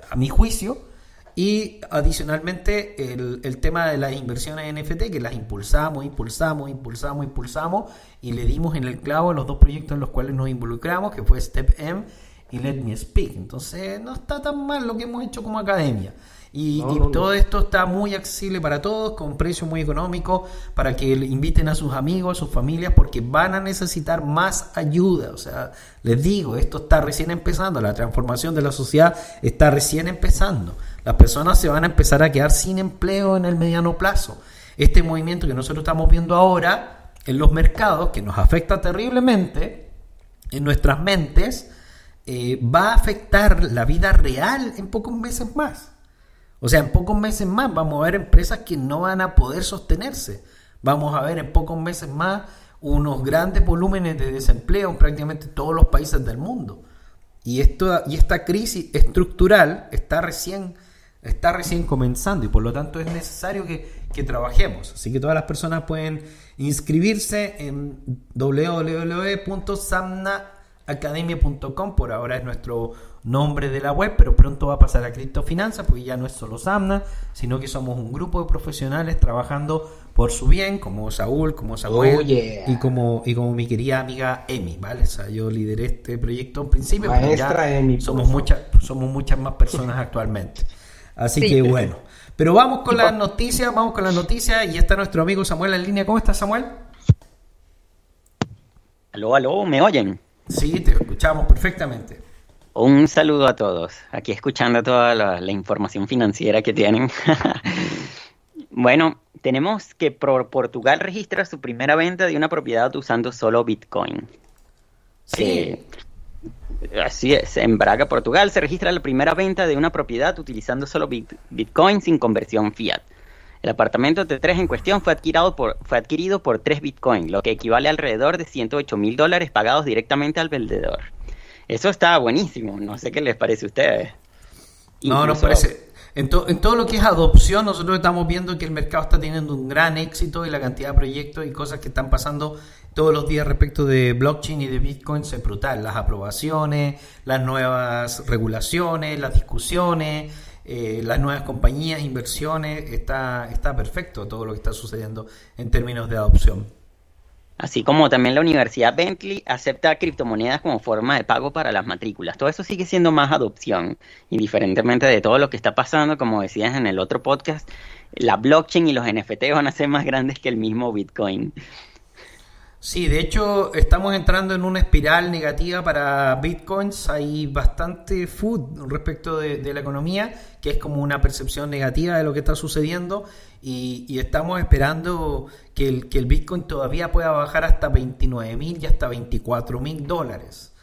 a mi juicio. Y adicionalmente el, el tema de las inversiones en NFT, que las impulsamos, impulsamos, impulsamos, impulsamos, y le dimos en el clavo a los dos proyectos en los cuales nos involucramos, que fue Step M y Let Me Speak. Entonces no está tan mal lo que hemos hecho como academia. Y, No, y no, no. todo esto está muy accesible para todos, con precio muy económico, para que inviten a sus amigos, a sus familias, porque van a necesitar más ayuda. O sea, les digo, esto está recién empezando, la transformación de la sociedad está recién empezando. Las personas se van a empezar a quedar sin empleo en el mediano plazo. Este movimiento que nosotros estamos viendo ahora en los mercados, que nos afecta terriblemente en nuestras mentes, eh, va a afectar la vida real en pocos meses más. O sea, en pocos meses más vamos a ver empresas que no van a poder sostenerse. Vamos a ver en pocos meses más unos grandes volúmenes de desempleo en prácticamente todos los países del mundo. Y, esto, y esta crisis estructural está recién, está recién comenzando y por lo tanto es necesario que, que trabajemos. Así que todas las personas pueden inscribirse en www.samnaacademia.com. Por ahora es nuestro nombre de la web, pero pronto va a pasar a criptofinanza porque ya no es solo Samna, sino que somos un grupo de profesionales trabajando por su bien, como Saúl, como Samuel Oh, yeah. y como y como mi querida amiga Emi, ¿vale? O sea, yo lideré este proyecto en principio, pero Maestra ya Emi, por somos muchas somos muchas más personas (laughs) actualmente. Así Sí. que bueno. Pero vamos con las noticias, vamos con las noticias y está nuestro amigo Samuel en línea. ¿Cómo estás, Samuel? Aló, aló, ¿me oyen? Sí, te escuchamos perfectamente. Un saludo a todos. Aquí escuchando toda la, la información financiera que tienen. (laughs) bueno, tenemos que Portugal registra su primera venta de una propiedad usando solo Bitcoin. Sí. Eh, así es, en Braga, Portugal, se registra la primera venta de una propiedad utilizando solo bit- Bitcoin sin conversión fiat. El apartamento T3 en cuestión fue adquirido por, fue adquirido por 3 Bitcoin, lo que equivale a alrededor de 108 mil dólares pagados directamente al vendedor. Eso está buenísimo, no sé qué les parece a ustedes. No, nos parece. En, to- en todo lo que es adopción, nosotros estamos viendo que el mercado está teniendo un gran éxito y la cantidad de proyectos y cosas que están pasando todos los días respecto de blockchain y de Bitcoin es brutal. Las aprobaciones, las nuevas regulaciones, las discusiones, eh, las nuevas compañías, inversiones, está, está perfecto todo lo que está sucediendo en términos de adopción. Así como también la Universidad Bentley acepta criptomonedas como forma de pago para las matrículas. Todo eso sigue siendo más adopción, indiferentemente de todo lo que está pasando, como decías en el otro podcast, la blockchain y los NFT van a ser más grandes que el mismo Bitcoin. Sí, de hecho estamos entrando en una espiral negativa para bitcoins. Hay bastante food respecto de, la economía, que es como una percepción negativa de lo que está sucediendo. Y, estamos esperando que el, bitcoin todavía pueda bajar hasta 29 mil y hasta 24 mil dólares.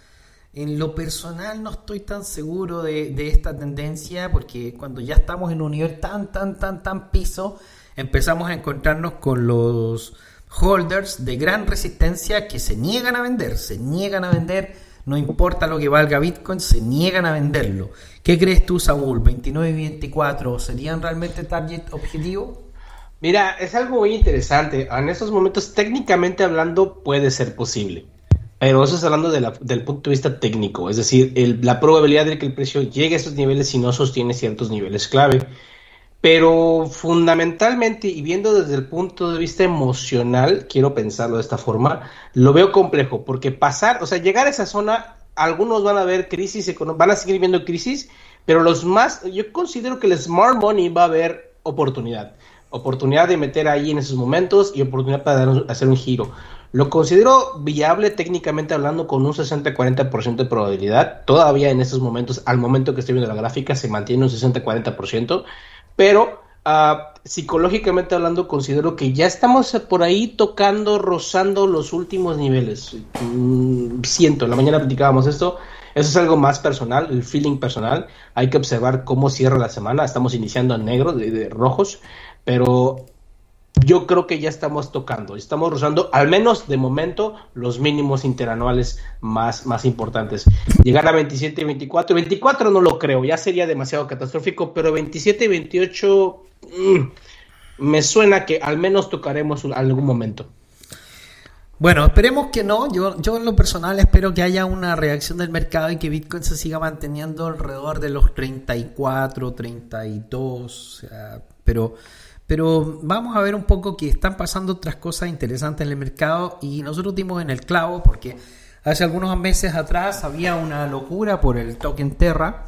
En lo personal no estoy tan seguro de esta tendencia porque cuando ya estamos en un nivel tan, tan, tan, tan piso, empezamos a encontrarnos con los holders de gran resistencia que se niegan a vender, se niegan a vender, no importa lo que valga Bitcoin, se niegan a venderlo. ¿Qué crees tú, Saúl? ¿29 y 24 serían realmente target objetivo? Mira, es algo muy interesante. En estos momentos, técnicamente hablando, puede ser posible. Pero eso es hablando de la- del punto de vista técnico, es decir, la probabilidad de que el precio llegue a esos niveles si no sostiene ciertos niveles clave. Pero fundamentalmente, y viendo desde el punto de vista emocional, quiero pensarlo de esta forma, lo veo complejo, porque pasar, o sea, llegar a esa zona, algunos van a ver crisis, van a seguir viendo crisis, pero los más, yo considero que el smart money va a haber oportunidad. oportunidad de meter ahí en esos momentos y oportunidad para hacer un giro. Lo considero viable técnicamente hablando con un 60-40% de probabilidad. Todavía en estos momentos, al momento que estoy viendo la gráfica, se mantiene un 60-40%, pero ah, psicológicamente hablando considero que ya estamos por ahí tocando, rozando los últimos niveles. Mm, siento, en la mañana platicábamos esto. Eso es algo más personal, el feeling personal. Hay que observar cómo cierra la semana. Estamos iniciando en negro, de, de rojos, pero yo creo que ya estamos tocando, estamos rozando, al menos de momento, los mínimos interanuales más, más importantes. Llegar a 27 y 24, 24 no lo creo, ya sería demasiado catastrófico, pero 27 y 28 mm, me suena que al menos tocaremos algún momento. Bueno, esperemos que no. Yo, yo en lo personal espero que haya una reacción del mercado y que Bitcoin se siga manteniendo alrededor de los 34, 32. o sea, pero, pero vamos a ver un poco que están pasando otras cosas interesantes en el mercado y nosotros dimos en el clavo porque hace algunos meses atrás había una locura por el token Terra.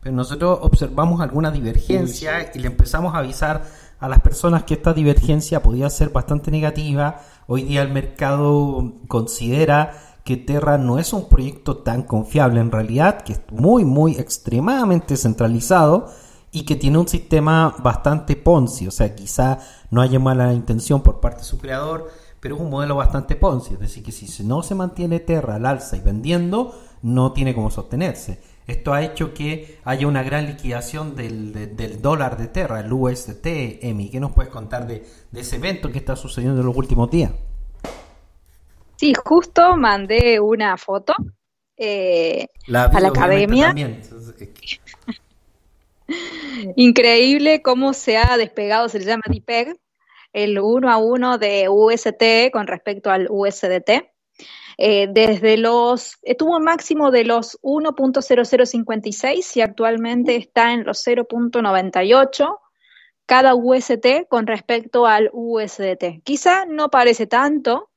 Pero nosotros observamos alguna divergencia y le empezamos a avisar a las personas que esta divergencia podía ser bastante negativa. Hoy día el mercado considera que Terra no es un proyecto tan confiable en realidad, que es muy, muy extremadamente centralizado y que tiene un sistema bastante Ponzi. O sea, quizá no haya mala intención por parte de su creador, pero es un modelo bastante Ponzi. Es decir, que si no se mantiene Terra al alza y vendiendo, no tiene cómo sostenerse. Esto ha hecho que haya una gran liquidación del, de- del dólar de Terra, el UST, Emi. ¿Qué nos puedes contar de, de ese evento que está sucediendo en los últimos días? Sí, justo mandé una foto eh, La a la academia. también. Entonces, Increíble cómo se ha despegado, se le llama DPEG, el uno a uno de UST con respecto al USDT. Eh, desde los, tuvo un máximo de los 1.0056 y actualmente está en los 0.98 cada UST con respecto al USDT. Quizá no parece tanto,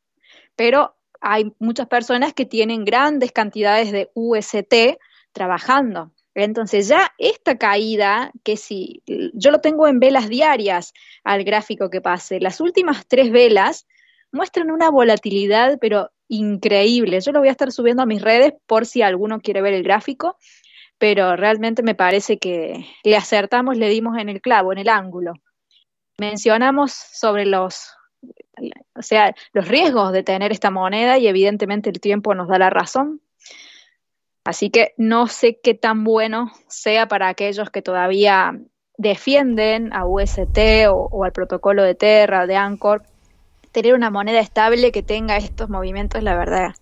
pero hay muchas personas que tienen grandes cantidades de UST trabajando. Entonces ya esta caída, que si yo lo tengo en velas diarias al gráfico que pase, las últimas tres velas muestran una volatilidad, pero increíble. Yo lo voy a estar subiendo a mis redes por si alguno quiere ver el gráfico, pero realmente me parece que le acertamos, le dimos en el clavo, en el ángulo. Mencionamos sobre los, o sea, los riesgos de tener esta moneda y evidentemente el tiempo nos da la razón. Así que no sé qué tan bueno sea para aquellos que todavía defienden a UST o, o al protocolo de Terra, de Anchor, tener una moneda estable que tenga estos movimientos, la verdad,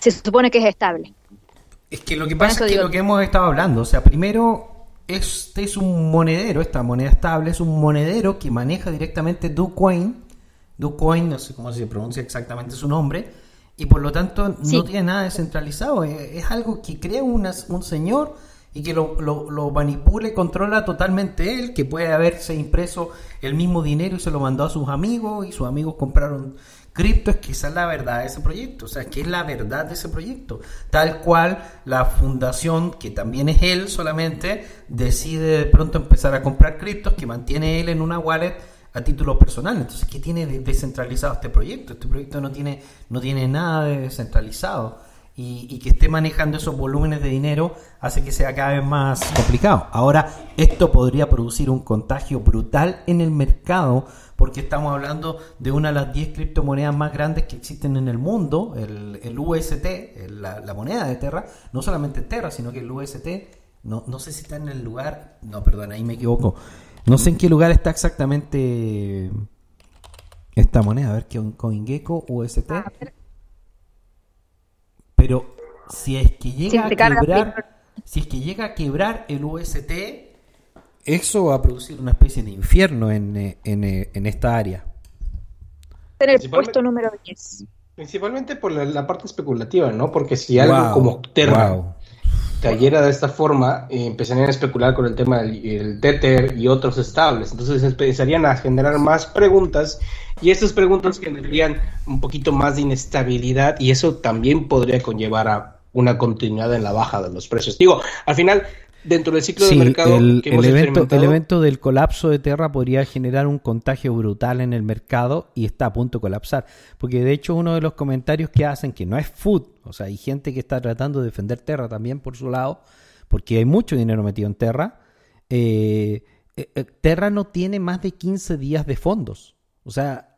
se supone que es estable. Es que lo que pasa es que digo- lo que hemos estado hablando, o sea, primero, este es un monedero, esta moneda estable es un monedero que maneja directamente DoCoin. DoCoin, no sé cómo se pronuncia exactamente su nombre, y por lo tanto no tiene nada descentralizado. Es, es algo que crea una- un señor y que lo, lo, lo manipula y controla totalmente él, que puede haberse impreso el mismo dinero y se lo mandó a sus amigos y sus amigos compraron cripto, es que esa es la verdad de ese proyecto, o sea, que es la verdad de ese proyecto. Tal cual la fundación, que también es él solamente, decide de pronto empezar a comprar criptos que mantiene él en una wallet a título personal. Entonces, ¿qué tiene de descentralizado este proyecto? Este proyecto no tiene, no tiene nada de descentralizado. Y, y que esté manejando esos volúmenes de dinero hace que sea cada vez más complicado. Ahora, esto podría producir un contagio brutal en el mercado porque estamos hablando de una de las 10 criptomonedas más grandes que existen en el mundo, el, el UST, el- la, moneda de Terra, no solamente Terra, sino que el UST, no, no sé si está en el lugar, no, perdón, ahí me equivoco, no sé en qué lugar está exactamente esta moneda, a ver, que CoinGecko, UST, pero si es que llega a quebrar, si es que llega a quebrar el UST, eso va a producir una especie de infierno en, en, en esta área. En el Principalmente- puesto número 10. Principalmente por la, la parte especulativa, ¿no? Porque si algo Wow, como Terra wow. Cayera de esta forma, eh, empezarían a especular con el tema del el Tether y otros estables. Entonces empezarían a generar más preguntas y estas preguntas generarían un poquito más de inestabilidad y eso también podría conllevar a una continuidad en la baja de los precios. Digo, al final dentro del ciclo Sí, de mercado el, que hemos el evento, el experimentado. evento del colapso de Terra podría generar un contagio brutal en el mercado y está a punto de colapsar. Porque de hecho uno de los comentarios que hacen, que no es food, o sea, hay gente que está tratando de defender Terra también por su lado, porque hay mucho dinero metido en Terra. eh, eh, eh, Terra no tiene más de 15 días de fondos. O sea,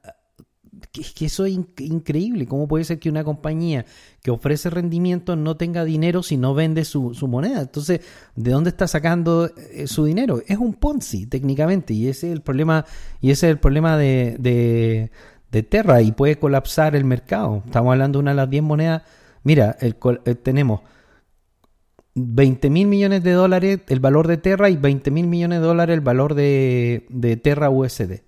que, que eso es inc- increíble. ¿Cómo puede ser que una compañía que ofrece rendimiento no tenga dinero si no vende su, su moneda? Entonces, ¿de dónde está sacando eh, su dinero? Es un Ponzi, técnicamente, y ese es el problema, y ese es el problema de, de, de Terra, y puede colapsar el mercado. Estamos hablando de una de las 10 monedas. Mira, el col- eh, tenemos 20 mil millones de dólares el valor de Terra y 20 mil millones de dólares el valor de, de Terra USD.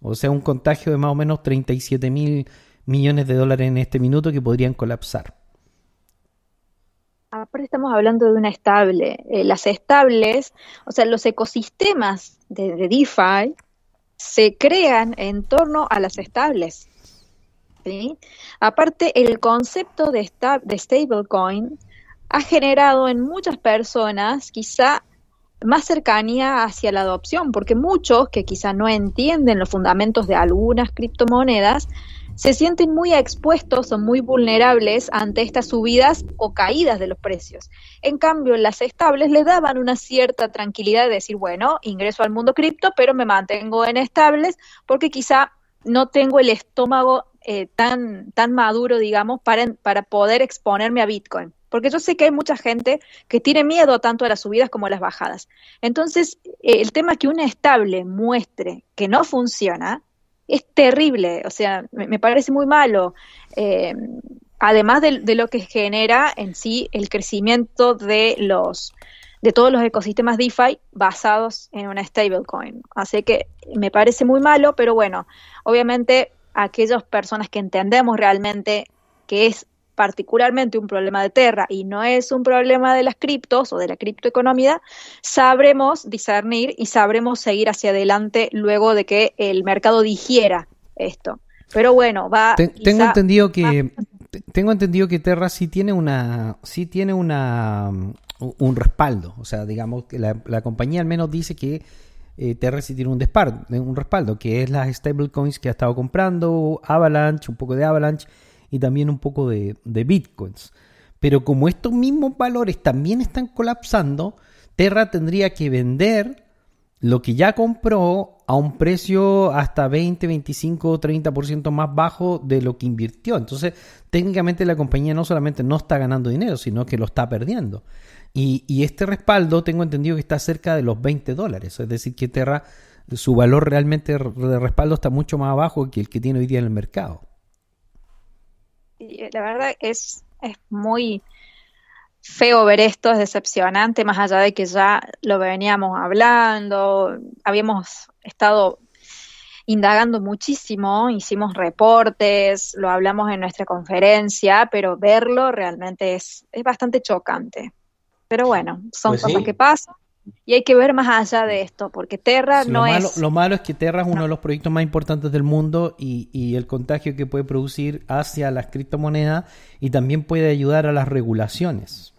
O sea, un contagio de más o menos 37 mil millones de dólares en este minuto que podrían colapsar. Aparte estamos hablando de una estable. Eh, las estables, o sea, los ecosistemas de, de DeFi se crean en torno a las estables. ¿sí? Aparte, el concepto de, esta- de stablecoin ha generado en muchas personas quizá más cercanía hacia la adopción, porque muchos que quizá no entienden los fundamentos de algunas criptomonedas se sienten muy expuestos o muy vulnerables ante estas subidas o caídas de los precios. En cambio, las estables le daban una cierta tranquilidad de decir, bueno, ingreso al mundo cripto, pero me mantengo en estables porque quizá no tengo el estómago eh, tan, tan maduro, digamos, para, para poder exponerme a Bitcoin. Porque yo sé que hay mucha gente que tiene miedo tanto a las subidas como a las bajadas. Entonces, eh, el tema que una estable muestre que no funciona es terrible. O sea, me, parece muy malo. Eh, además de, de lo que genera en sí el crecimiento de los de todos los ecosistemas DeFi basados en una stablecoin. Así que me parece muy malo, pero bueno, obviamente aquellas personas que entendemos realmente que es particularmente un problema de Terra y no es un problema de las criptos o de la criptoeconomía, sabremos discernir y sabremos seguir hacia adelante luego de que el mercado digiera esto. Pero bueno, va. Ten- quizá- tengo entendido que te- tengo entendido que Terra sí tiene una sí tiene una un respaldo, o sea, digamos que la, la compañía al menos dice que eh, Terra sí tiene un, despar- un respaldo, que es las stablecoins que ha estado comprando, Avalanche, un poco de Avalanche y también un poco de, Bitcoins. Pero como estos mismos valores también están colapsando, Terra tendría que vender lo que ya compró a un precio hasta 20, 25, 30% más bajo de lo que invirtió. Entonces, técnicamente la compañía no solamente no está ganando dinero, sino que lo está perdiendo. Y, y este respaldo tengo entendido que está cerca de los 20 dólares. Es decir, que Terra, su valor realmente de respaldo está mucho más abajo que el que tiene hoy día en el mercado. Eh, la verdad es, es muy feo ver esto, es decepcionante, más allá de que ya lo veníamos hablando, habíamos estado indagando muchísimo, hicimos reportes, lo hablamos en nuestra conferencia, pero verlo realmente es, es bastante chocante. Pero bueno, son Pues sí. cosas que pasan y hay que ver más allá de esto, porque Terra Sí, no lo, malo, es... lo malo es que Terra es uno de los proyectos más importantes del mundo y, y el contagio que puede producir hacia las criptomonedas y también puede ayudar a las regulaciones.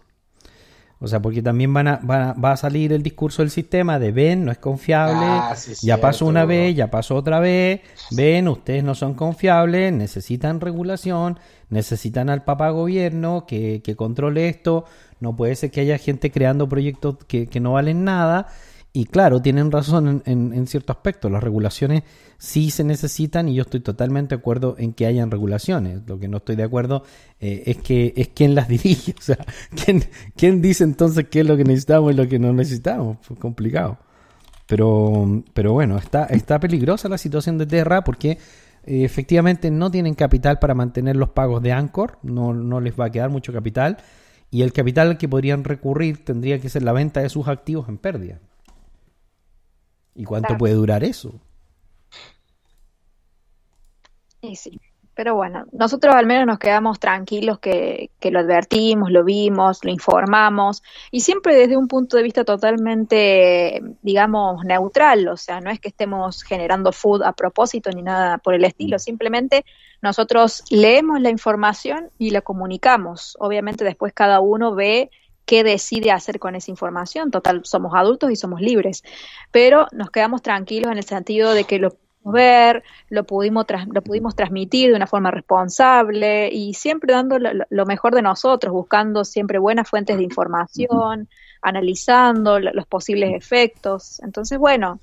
O sea, porque también van a, van a- va a salir el discurso del sistema de ven, no es confiable, Ah, sí, ya pasó una vez, ya pasó otra vez, ven, ustedes no son confiables, necesitan regulación, necesitan al papá gobierno que, que controle esto, no puede ser que haya gente creando proyectos que, no valen nada. Y claro, tienen razón en, en- en cierto aspecto. Las regulaciones sí se necesitan y yo estoy totalmente de acuerdo en que hayan regulaciones. Lo que no estoy de acuerdo eh, es que es quién las (laughs) dirige. O sea, ¿quién, quién dice entonces qué es lo que necesitamos y lo que no necesitamos. Fue complicado. Pero, pero bueno, está, está peligrosa la situación de Terra porque eh, efectivamente no tienen capital para mantener los pagos de Anchor. No, no les va a quedar mucho capital. Y el capital al que podrían recurrir tendría que ser la venta de sus activos en pérdida. ¿Y cuánto Claro. puede durar eso? Y sí, pero bueno, nosotros al menos nos quedamos tranquilos que, que lo advertimos, lo vimos, lo informamos y siempre desde un punto de vista totalmente, digamos, neutral, o sea, no es que estemos generando food a propósito ni nada por el estilo, simplemente nosotros leemos la información y la comunicamos. Obviamente después cada uno ve qué decide hacer con esa información. Total, somos adultos y somos libres, pero nos quedamos tranquilos en el sentido de que lo ver, lo pudimos, lo pudimos transmitir de una forma responsable y siempre dando lo, mejor de nosotros, buscando siempre buenas fuentes de información, analizando lo- los posibles efectos. Entonces, bueno,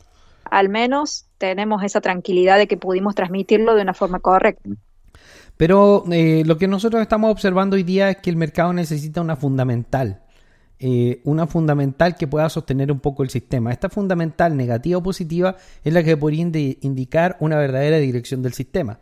al menos tenemos esa tranquilidad de que pudimos transmitirlo de una forma correcta. Pero eh, lo que nosotros estamos observando hoy día es que el mercado necesita una fundamental. Eh, una fundamental que pueda sostener un poco el sistema. Esta fundamental, negativa o positiva, es la que podría indi- indicar una verdadera dirección del sistema.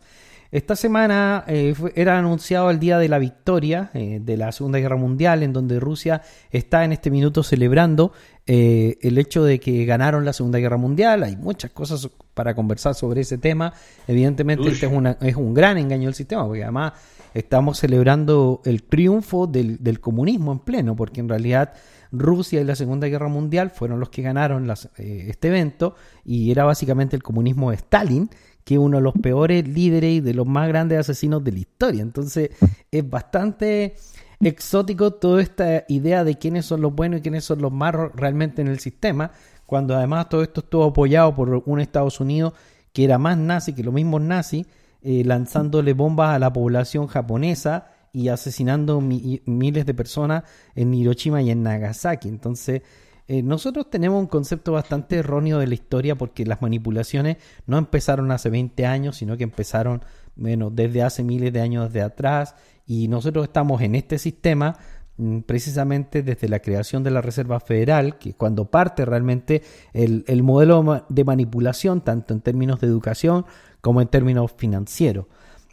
Esta semana eh, fue- era anunciado el día de la victoria eh, de la Segunda Guerra Mundial, en donde Rusia está en este minuto celebrando eh, el hecho de que ganaron la Segunda Guerra Mundial. Hay muchas cosas para conversar sobre ese tema. Evidentemente, Uy. este es, una- es un gran engaño del sistema, porque además estamos celebrando el triunfo del, del comunismo en pleno, porque en realidad Rusia y la Segunda Guerra Mundial fueron los que ganaron eh, este evento y era básicamente el comunismo de Stalin, que es uno de los peores líderes y de los más grandes asesinos de la historia. Entonces es bastante exótico toda esta idea de quiénes son los buenos y quiénes son los malos realmente en el sistema, cuando además todo esto estuvo apoyado por un Estados Unidos que era más nazi que los mismos nazis, eh, lanzándole bombas a la población japonesa y asesinando mi- miles de personas en Hiroshima y en Nagasaki. Entonces, eh, nosotros tenemos un concepto bastante erróneo de la historia porque las manipulaciones no empezaron hace 20 años, sino que empezaron desde hace miles de años de atrás y nosotros estamos en este sistema mm, precisamente desde la creación de la Reserva Federal, que cuando parte realmente el, el modelo de manipulación, tanto en términos de educación como en términos financieros.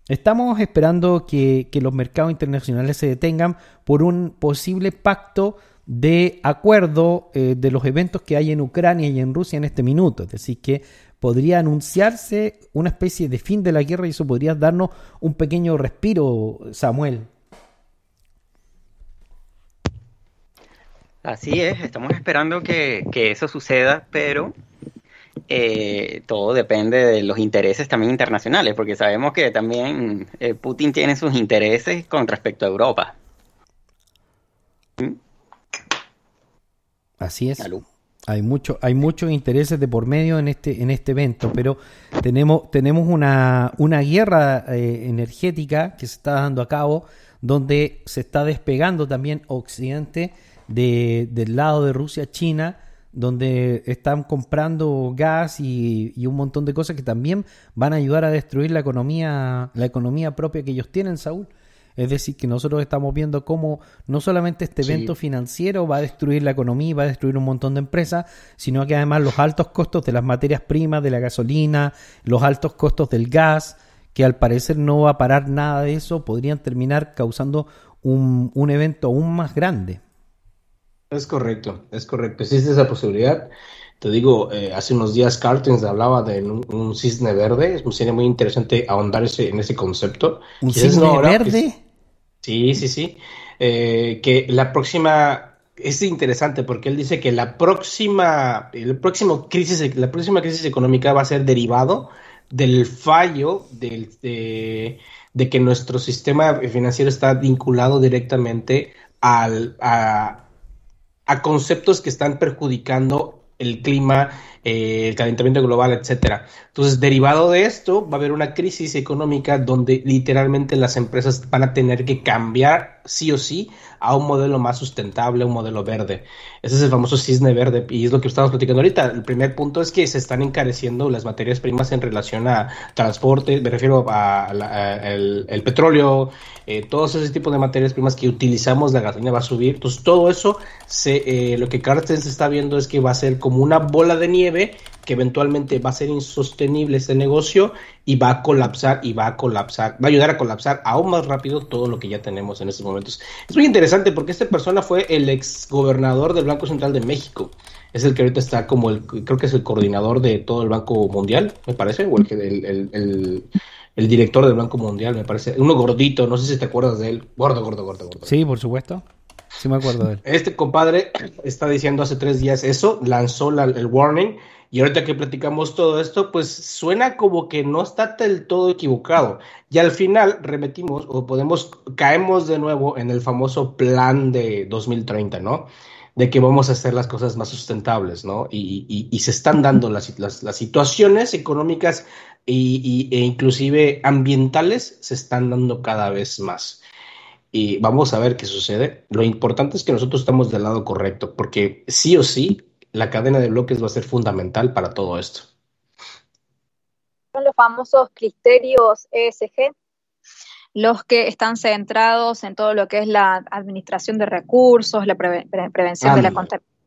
Estamos esperando que, los mercados internacionales se detengan por un posible pacto de acuerdo eh, de los eventos que hay en Ucrania y en Rusia en este minuto. Es decir, que podría anunciarse una especie de fin de la guerra y eso podría darnos un pequeño respiro, Samuel. Así es, estamos esperando que eso suceda, pero eh, todo depende de los intereses también internacionales, porque sabemos que también eh, Putin tiene sus intereses con respecto a Europa. Así es. Salud. Hay mucho, hay muchos intereses de por medio en este, en este evento, pero tenemos, tenemos una, una guerra eh, energética que se está dando a cabo, donde se está despegando también Occidente de, del lado de Rusia, China, donde están comprando gas y, y un montón de cosas que también van a ayudar a destruir la economía, la economía propia que ellos tienen, Saúl. Es decir, que nosotros estamos viendo cómo no solamente este Sí. evento financiero va a destruir la economía y va a destruir un montón de empresas, sino que además los altos costos de las materias primas, de la gasolina, los altos costos del gas, que al parecer no va a parar nada de eso, podrían terminar causando un, un evento aún más grande. Es correcto, es correcto. Existe esa posibilidad. Te digo, eh, hace unos días Cartens hablaba de un, un cisne verde. Sería muy interesante ahondar ese- en ese concepto. ¿Un cisne verde? Sí, sí, sí. Eh, que la próxima es interesante porque él dice que la próxima, el próximo crisis, la próxima crisis económica va a ser derivado del fallo del- de, de que nuestro sistema financiero está vinculado directamente al, a, a conceptos que están perjudicando el clima, eh, el calentamiento global, etcétera. Entonces, derivado de esto, va a haber una crisis económica donde literalmente las empresas van a tener que cambiar sí o sí a un modelo más sustentable, un modelo verde. Ese es el famoso cisne verde y es lo que estamos platicando ahorita. El primer punto es que se están encareciendo las materias primas en relación a transporte, me refiero a, el, petróleo, eh, todos ese tipo de materias primas que utilizamos, la gasolina va a subir. Entonces, todo eso, se, eh, lo que Carstens está viendo es que va a ser como una bola de nieve que eventualmente va a ser insostenible este negocio y va a colapsar y va a colapsar, va a ayudar a colapsar aún más rápido todo lo que ya tenemos en estos momentos. Es muy interesante porque esta persona fue el ex gobernador del Banco Central de México. Es el que ahorita está como el, creo que es el coordinador de todo el Banco Mundial, me parece, o el, que- el, el, el- el director del Banco Mundial, me parece. Uno gordito, no sé si te acuerdas de él. Gordo, gordo, gordo, gordo. Sí, por supuesto. Sí me acuerdo de él. Este compadre está diciendo hace tres días eso, lanzó la- el warning Y ahorita que platicamos todo esto, pues suena como que no está del todo equivocado. Y al final remetimos o podemos, caemos de nuevo en el famoso plan de 2030, ¿no? De que vamos a hacer las cosas más sustentables, ¿no? Y, se están dando las, las- las situaciones económicas y- e inclusive ambientales se están dando cada vez más. Y vamos a ver qué sucede. Lo importante es que nosotros estamos del lado correcto, porque sí o sí, la cadena de bloques va a ser fundamental para todo esto. Son los famosos criterios ESG, los que están centrados en todo lo que es la administración de recursos, la preve- pre- prevención de la Ándale.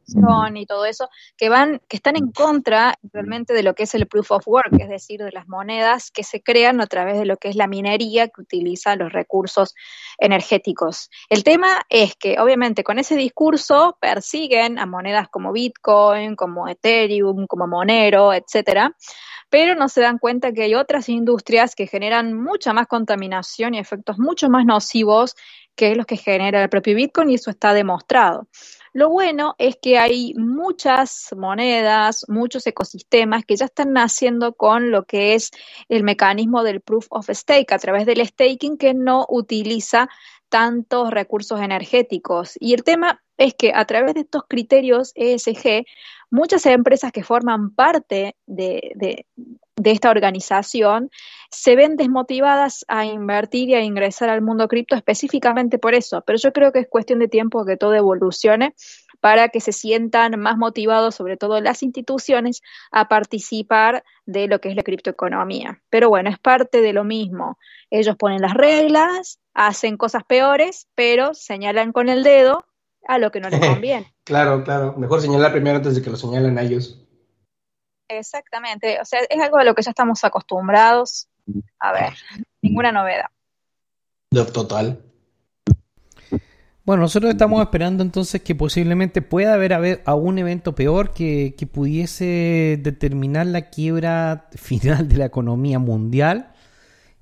Y todo eso, que van, que están en contra realmente de lo que es el proof of work, es decir, de las monedas que se crean a través de lo que es la minería que utiliza los recursos energéticos. El tema es que, obviamente, con ese discurso persiguen a monedas como Bitcoin, como Ethereum, como Monero, etcétera, pero no se dan cuenta que hay otras industrias que generan mucha más contaminación y efectos mucho más nocivos que los que genera el propio Bitcoin y eso está demostrado. Lo bueno es que hay muchas monedas, muchos ecosistemas que ya están naciendo con lo que es el mecanismo del proof of stake a través del staking que no utiliza tantos recursos energéticos. Y el tema es que a través de estos criterios ESG, muchas empresas que forman parte de, de- de esta organización se ven desmotivadas a invertir y a ingresar al mundo cripto específicamente por eso. Pero yo creo que es cuestión de tiempo que todo evolucione para que se sientan más motivados, sobre todo las instituciones, a participar de lo que es la criptoeconomía. Pero bueno, es parte de lo mismo. Ellos ponen las reglas, hacen cosas peores, pero señalan con el dedo a lo que no les (laughs) conviene. Claro, claro. Mejor señalar primero antes de que lo señalen a ellos. Exactamente, o sea, es algo a lo que ya estamos acostumbrados. A ver, ninguna novedad. De- Total. Bueno, nosotros estamos esperando entonces que posiblemente pueda haber, haber algún evento peor que, que pudiese determinar la quiebra (laughs) final de la economía mundial.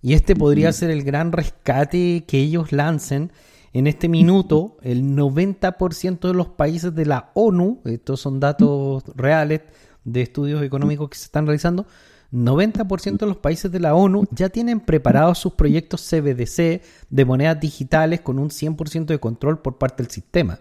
Y este podría ser el gran rescate que ellos lancen. En este minuto, el 90% de los países de la ONU, estos son datos reales de estudios económicos que se están realizando, 90% de los países de la ONU ya tienen preparados sus proyectos CBDC de monedas digitales con un 100% de control por parte del sistema.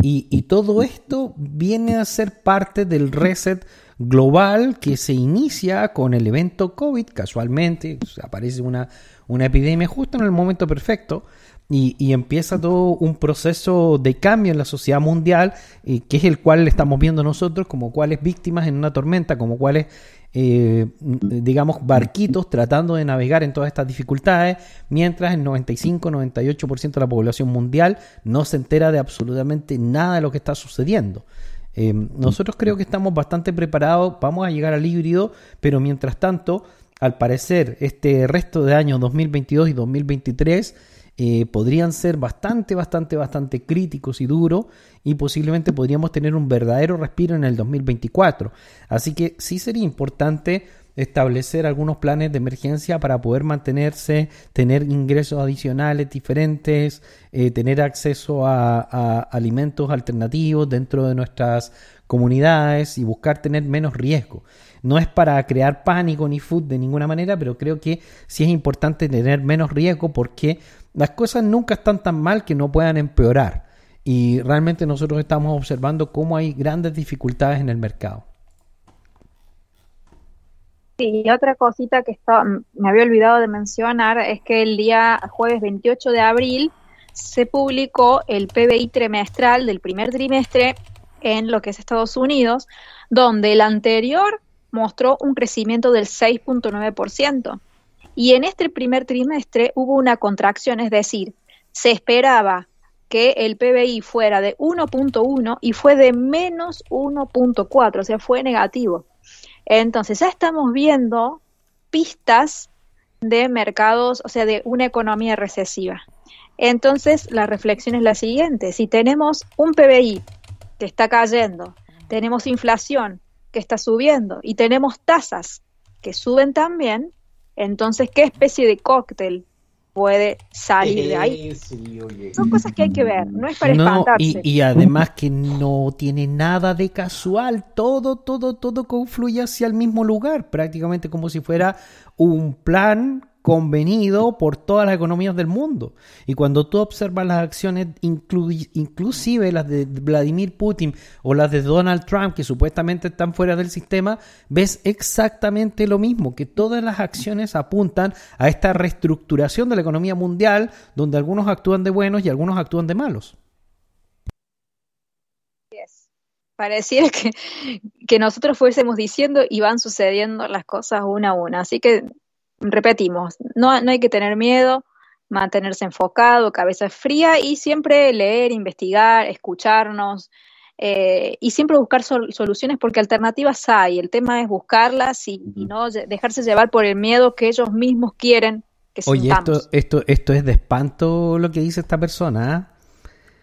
Y, y todo esto viene a ser parte del reset global que se inicia con el evento COVID, casualmente, aparece una, una epidemia justo en el momento perfecto. Y, y empieza todo un proceso de cambio en la sociedad mundial, eh, que es el cual estamos viendo nosotros como cuales víctimas en una tormenta, como cuales, eh, digamos, barquitos tratando de navegar en todas estas dificultades, mientras el 95-98% de la población mundial no se entera de absolutamente nada de lo que está sucediendo. Eh, nosotros creo que estamos bastante preparados, vamos a llegar al híbrido, pero mientras tanto, al parecer, este resto de años 2022 y 2023 eh, podrían ser bastante, bastante, bastante críticos y duros y posiblemente podríamos tener un verdadero respiro en el 2024. Así que sí sería importante establecer algunos planes de emergencia para poder mantenerse, tener ingresos adicionales diferentes, eh, tener acceso a, a alimentos alternativos dentro de nuestras comunidades y buscar tener menos riesgo. No es para crear pánico ni food de ninguna manera, pero creo que sí es importante tener menos riesgo porque las cosas nunca están tan mal que no puedan empeorar. Y realmente nosotros estamos observando cómo hay grandes dificultades en el mercado. Sí, y otra cosita que me había olvidado de mencionar es que el día jueves 28 de abril se publicó el PBI trimestral del primer trimestre en lo que es Estados Unidos, donde el anterior mostró un crecimiento del 6.9%. Y en este primer trimestre hubo una contracción, es decir, se esperaba que el PBI fuera de 1.1 y fue de menos 1.4, o sea, fue negativo. Entonces, ya estamos viendo pistas de mercados, o sea, de una economía recesiva. Entonces, la reflexión es la siguiente. Si tenemos un PBI que está cayendo, tenemos inflación que está subiendo y tenemos tasas que suben también, entonces, ¿qué especie de cóctel puede salir de ahí. (laughs) Sí, oye. Son cosas que hay que ver, no es para No, espantarse. y, y además que no tiene nada de casual, todo, todo, todo confluye hacia el mismo lugar, prácticamente como si fuera un plan convenido por todas las economías del mundo. Y cuando tú observas las acciones, inclu- inclusive las de Vladimir Putin o las de Donald Trump, que supuestamente están fuera del sistema, ves exactamente lo mismo, que todas las acciones apuntan a esta reestructuración de la economía mundial, donde algunos actúan de buenos y algunos actúan de malos. Yes. Pareciera que, que nosotros fuésemos diciendo y van sucediendo las cosas una a una. Así que repetimos, no, no hay que tener miedo, mantenerse enfocado, cabeza fría y siempre leer, investigar, escucharnos eh, y siempre buscar sol- soluciones porque alternativas hay. El tema es buscarlas y, y no dejarse llevar por el miedo que ellos mismos quieren que Oye, sintamos. esto, esto, esto es de espanto lo que dice esta persona. ¿ah?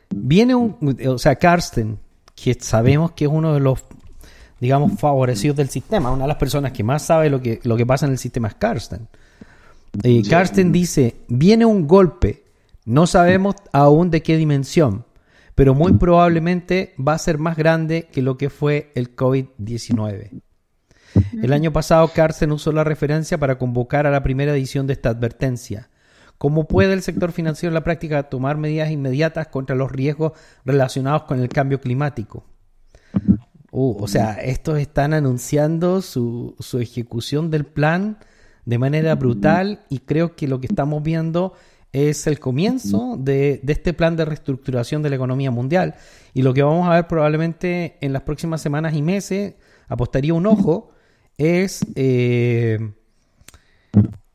Viene un, o sea, Karsten, que sabemos que es uno de los, digamos, favorecidos del sistema. Una de las personas que más sabe lo que, lo que pasa en el sistema es Karsten. Eh, Karsten dice, viene un golpe, no sabemos aún de qué dimensión, pero muy probablemente va a ser más grande que lo que fue el COVID-19. El año pasado Carsten usó la referencia para convocar a la primera edición de esta advertencia. ¿Cómo puede el sector financiero en la práctica tomar medidas inmediatas contra los riesgos relacionados con el cambio climático? Uh, o sea, estos están anunciando su, su ejecución del plan de manera brutal y creo que lo que estamos viendo es el comienzo de, de este plan de reestructuración de la economía mundial. Y lo que vamos a ver probablemente en las próximas semanas y meses, apostaría un ojo, es, eh,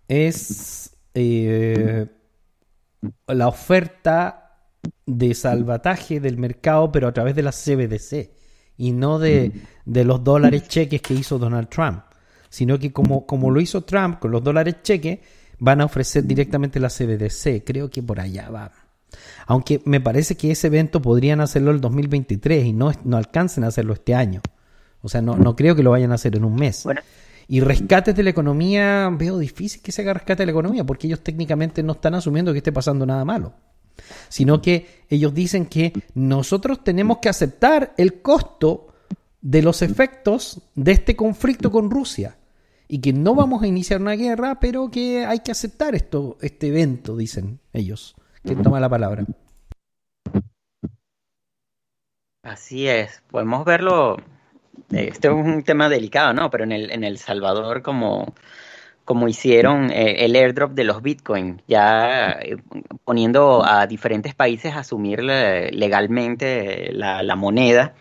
es eh, la oferta de salvataje del mercado, pero a través de la CBDC y no de, de los dólares cheques que hizo Donald Trump, sino que como, como lo hizo Trump con los dólares cheques, van a ofrecer directamente la CBDC. Creo que por allá va. Aunque me parece que ese evento podrían hacerlo el 2023 y no, no alcancen a hacerlo este año. O sea, no, no creo que lo vayan a hacer en un mes. Bueno. Y rescates de la economía, veo difícil que se haga rescate de la economía, porque ellos técnicamente no están asumiendo que esté pasando nada malo. Sino que ellos dicen que nosotros tenemos que aceptar el costo de los efectos de este conflicto con Rusia. Y que no vamos a iniciar una guerra, pero que hay que aceptar esto, este evento, dicen ellos. Que toma la palabra. Así es, podemos verlo. Este es un tema delicado, ¿no? Pero en el, en El Salvador, como, como hicieron eh, el airdrop de los Bitcoin, ya eh, poniendo a diferentes países a asumir le- legalmente la, la moneda.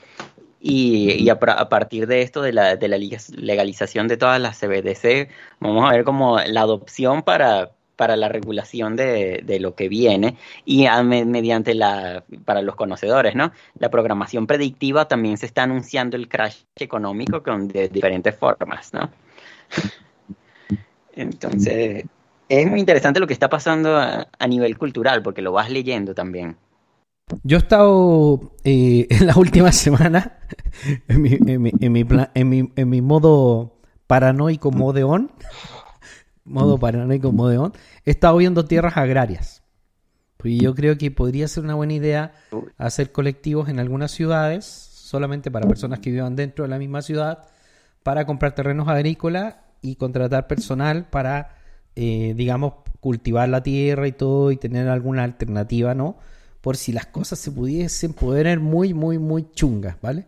Y, y a, a partir de esto, de la, de la legalización de todas las CBDC, vamos a ver como la adopción para, para la regulación de, de lo que viene y a- me- mediante la, para los conocedores, ¿no? La programación predictiva también se está anunciando el crash económico con de diferentes formas, ¿no? Entonces, es muy interesante lo que está pasando a, nivel cultural, porque lo vas leyendo también. Yo he estado eh, (laughs) en la última semana en mi, en mi, en mi plan- en mi- en mi modo paranoico modeón. Modo paranoico modeón. He estado viendo tierras agrarias. Y yo creo que podría ser una buena idea hacer colectivos en algunas ciudades, solamente para personas que vivan dentro de la misma ciudad, para comprar terrenos agrícolas y contratar personal para, eh, digamos, cultivar la tierra y todo y tener alguna alternativa, ¿no? Por si las cosas se pudiesen poner muy, muy, muy chungas, ¿vale?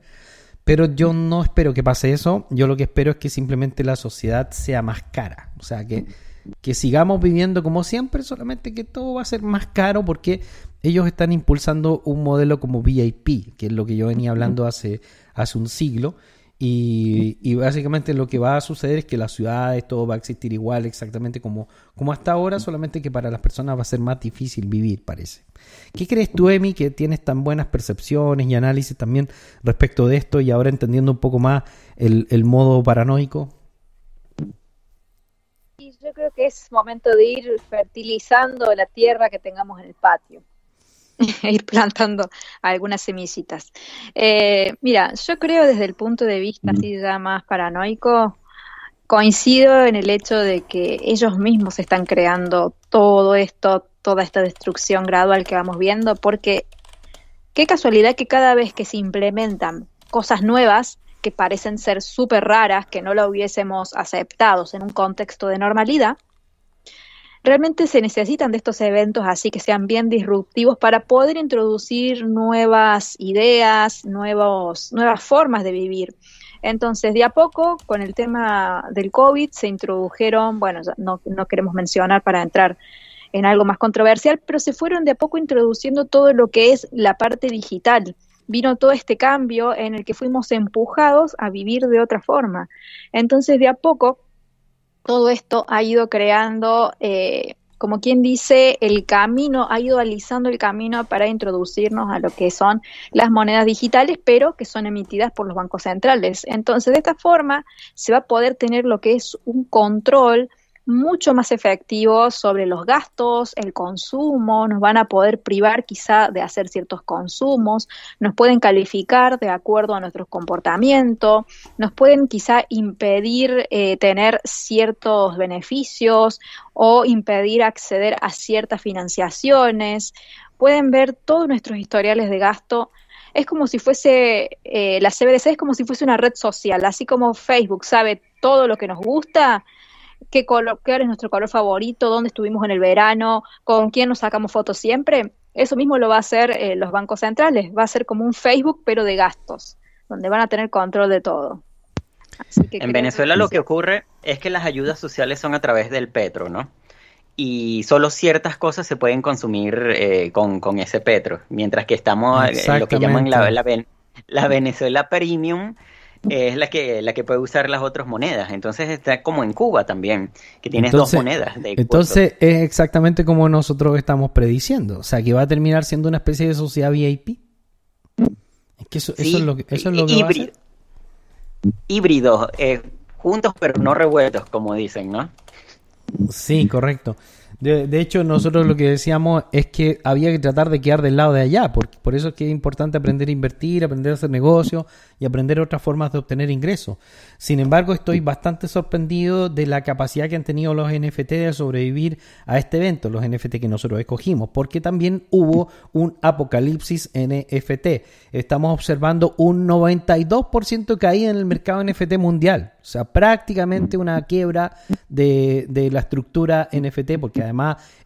Pero yo no espero que pase eso. Yo lo que espero es que simplemente la sociedad sea más cara. O sea, que, que sigamos viviendo como siempre, solamente que todo va a ser más caro porque ellos están impulsando un modelo como VIP, que es lo que yo venía hablando hace, hace un siglo. Y, básicamente lo que va a suceder es que las ciudades, todo va a existir igual, exactamente como, como hasta ahora, solamente que para las personas va a ser más difícil vivir, parece. ¿Qué crees tú, Emi, que tienes tan buenas percepciones y análisis también respecto de esto y ahora entendiendo un poco más el, el modo paranoico? Y yo creo que es momento de ir fertilizando la tierra que tengamos en el patio. (laughs) ir plantando algunas semillitas. Eh, mira, yo creo desde el punto de vista así ya más paranoico, Coincido en el hecho de que ellos mismos están creando todo esto, toda esta destrucción gradual que vamos viendo, porque qué casualidad que cada vez que se implementan cosas nuevas que parecen ser súper raras, que no lo hubiésemos aceptado en un contexto de normalidad, realmente se necesitan de estos eventos así que sean bien disruptivos para poder introducir nuevas ideas, nuevos, nuevas formas de vivir. Entonces, de a poco, con el tema del COVID, se introdujeron, bueno, no, no queremos mencionar para entrar en algo más controversial, pero se fueron de a poco introduciendo todo lo que es la parte digital. Vino todo este cambio en el que fuimos empujados a vivir de otra forma. Entonces, de a poco, todo esto ha ido creando eh, como quien dice, el camino, ha ido alisando el camino para introducirnos a lo que son las monedas digitales, pero que son emitidas por los bancos centrales. Entonces, de esta forma, se va a poder tener lo que es un control mucho más efectivos sobre los gastos, el consumo, nos van a poder privar quizá de hacer ciertos consumos, nos pueden calificar de acuerdo a nuestro comportamiento, nos pueden quizá impedir eh, tener ciertos beneficios o impedir acceder a ciertas financiaciones, pueden ver todos nuestros historiales de gasto. Es como si fuese, eh, la CBDC es como si fuese una red social, así como Facebook sabe todo lo que nos gusta, qué color, es nuestro color favorito, dónde estuvimos en el verano, con quién nos sacamos fotos siempre. Eso mismo lo va a hacer eh, los bancos centrales, va a ser como un Facebook pero de gastos, donde van a tener control de todo. en Venezuela lo que ocurre es que las ayudas sociales son a través del petro, ¿no? Y solo ciertas cosas se pueden consumir eh, con, ese petro, mientras que estamos en lo que llaman la, la Venezuela Premium, es la que, la que puede usar las otras monedas. Entonces está como en Cuba también, que tienes dos monedas. entonces es exactamente como nosotros estamos prediciendo. O sea, que va a terminar siendo una especie de sociedad VIP. Es que eso, es lo que, eso es lo que híbrido, Híbridos, eh, juntos pero no revueltos, como dicen, ¿no? Sí, correcto. De, hecho, nosotros lo que decíamos es que había que tratar de quedar del lado de allá, porque por eso es que es importante aprender a invertir, aprender a hacer negocios y aprender otras formas de obtener ingresos. Sin embargo, estoy bastante sorprendido de la capacidad que han tenido los NFT de sobrevivir a este evento, los NFT que nosotros escogimos, porque también hubo un apocalipsis NFT. Estamos observando un 92% de caída en el mercado NFT mundial, o sea, prácticamente una quiebra de, de la estructura NFT, porque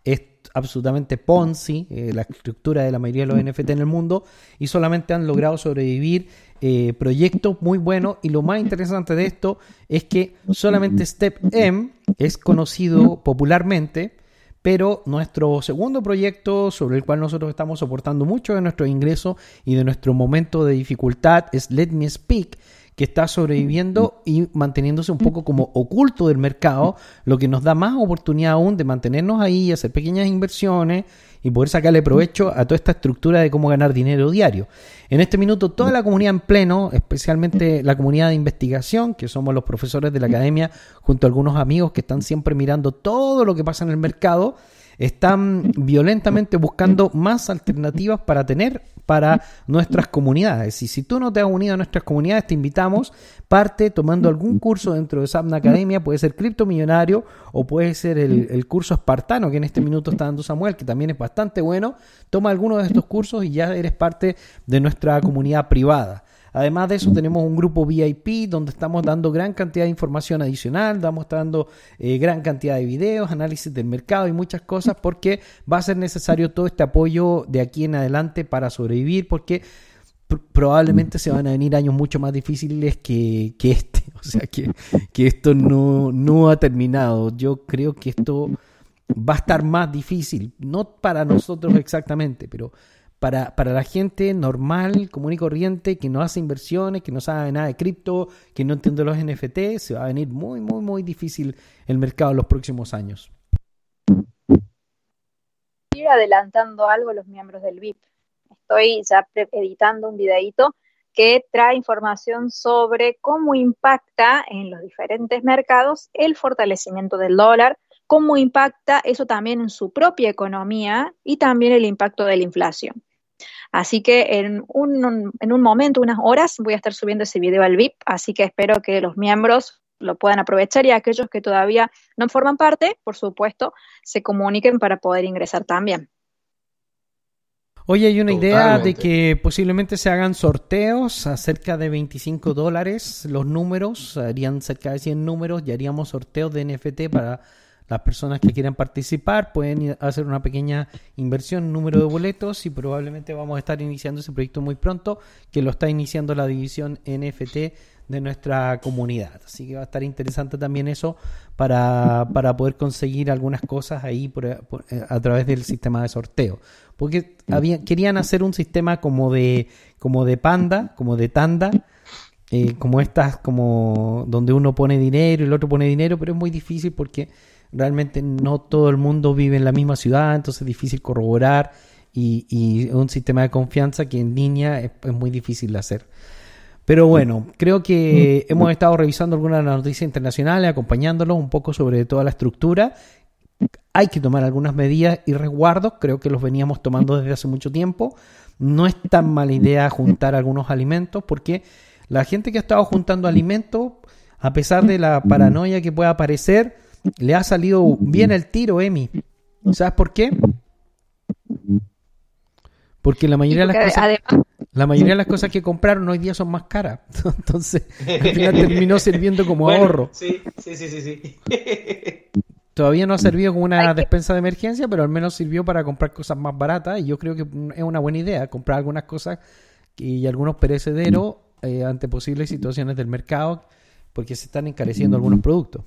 es absolutamente Ponzi, eh, la estructura de la mayoría de los NFT en el mundo, y solamente han logrado sobrevivir eh, proyectos muy buenos. Y lo más interesante de esto es que solamente Step M es conocido popularmente, pero nuestro segundo proyecto sobre el cual nosotros estamos soportando mucho de nuestro ingreso y de nuestro momento de dificultad es Let Me Speak que está sobreviviendo y manteniéndose un poco como oculto del mercado, lo que nos da más oportunidad aún de mantenernos ahí, hacer pequeñas inversiones y poder sacarle provecho a toda esta estructura de cómo ganar dinero diario. En este minuto, toda la comunidad en pleno, especialmente la comunidad de investigación, que somos los profesores de la academia, junto a algunos amigos que están siempre mirando todo lo que pasa en el mercado, están violentamente buscando más alternativas para tener para nuestras comunidades. Y si tú no te has unido a nuestras comunidades, te invitamos, parte tomando algún curso dentro de Sapna Academia, puede ser Cripto Millonario o puede ser el, el, curso espartano que en este minuto está dando Samuel, que también es bastante bueno. Toma alguno de estos cursos y ya eres parte de nuestra comunidad privada. Además de eso, tenemos un grupo VIP donde estamos dando gran cantidad de información adicional, estamos dando eh, gran cantidad de videos, análisis del mercado y muchas cosas porque va a ser necesario todo este apoyo de aquí en adelante para sobrevivir porque probablemente se van a venir años mucho más difíciles que, este. (laughs) O sea, que, que esto no, no ha terminado. Yo creo que esto va a estar más difícil, no para nosotros exactamente, pero para, para la gente normal, común y corriente, que no hace inversiones, que no sabe nada de cripto, que no entiende los NFT, se va a venir muy, muy, muy difícil el mercado en los próximos años. Ir adelantando algo los miembros del VIP. Estoy ya editando un videito que trae información sobre cómo impacta en los diferentes mercados el fortalecimiento del dólar, cómo impacta eso también en su propia economía y también el impacto de la inflación. Así que en un, en un momento, unas horas, voy a estar subiendo ese video al VIP, así que espero que los miembros lo puedan aprovechar y aquellos que todavía no forman parte, por supuesto, se comuniquen para poder ingresar también. Oye, hay una idea de Totalmente. que posiblemente se hagan sorteos a cerca de 25 dólares los números, harían cerca de 100 números y haríamos sorteos de NFT para las personas que quieran participar, pueden hacer una pequeña inversión número de boletos y probablemente vamos a estar iniciando ese proyecto muy pronto, que lo está iniciando la división NFT de nuestra comunidad. Así que va a estar interesante también eso para, para poder conseguir algunas cosas ahí por- por- eh, a través del sistema de sorteo. Porque había, querían hacer un sistema como de, como de panda, como de tanda, eh, como estas, como donde uno pone dinero y el otro pone dinero, pero es muy difícil porque realmente no todo el mundo vive en la misma ciudad, entonces es difícil corroborar y, y un sistema de confianza que en línea es, es muy difícil de hacer. Pero bueno, creo que hemos estado revisando algunas de las noticias internacionales, acompañándolos un poco sobre toda la estructura. Hay que tomar algunas medidas y resguardos, creo que los veníamos tomando desde hace mucho tiempo. No es tan mala idea juntar algunos alimentos porque la gente que ha estado juntando alimentos, a pesar de la paranoia que pueda aparecer, le ha salido bien el tiro, Emi. ¿Sabes por qué? Porque la mayoría de las cosas... además, La mayoría de las cosas que compraron hoy día son más caras. (laughs) Entonces, al final terminó sirviendo como Bueno, ahorro. Sí, sí, sí, sí. sí. (laughs) Todavía no ha servido como una Hay que- despensa de emergencia, pero al menos sirvió para comprar cosas más baratas. Y yo creo que es una buena idea comprar algunas cosas y algunos perecederos eh, ante posibles situaciones del mercado, porque se están encareciendo algunos productos.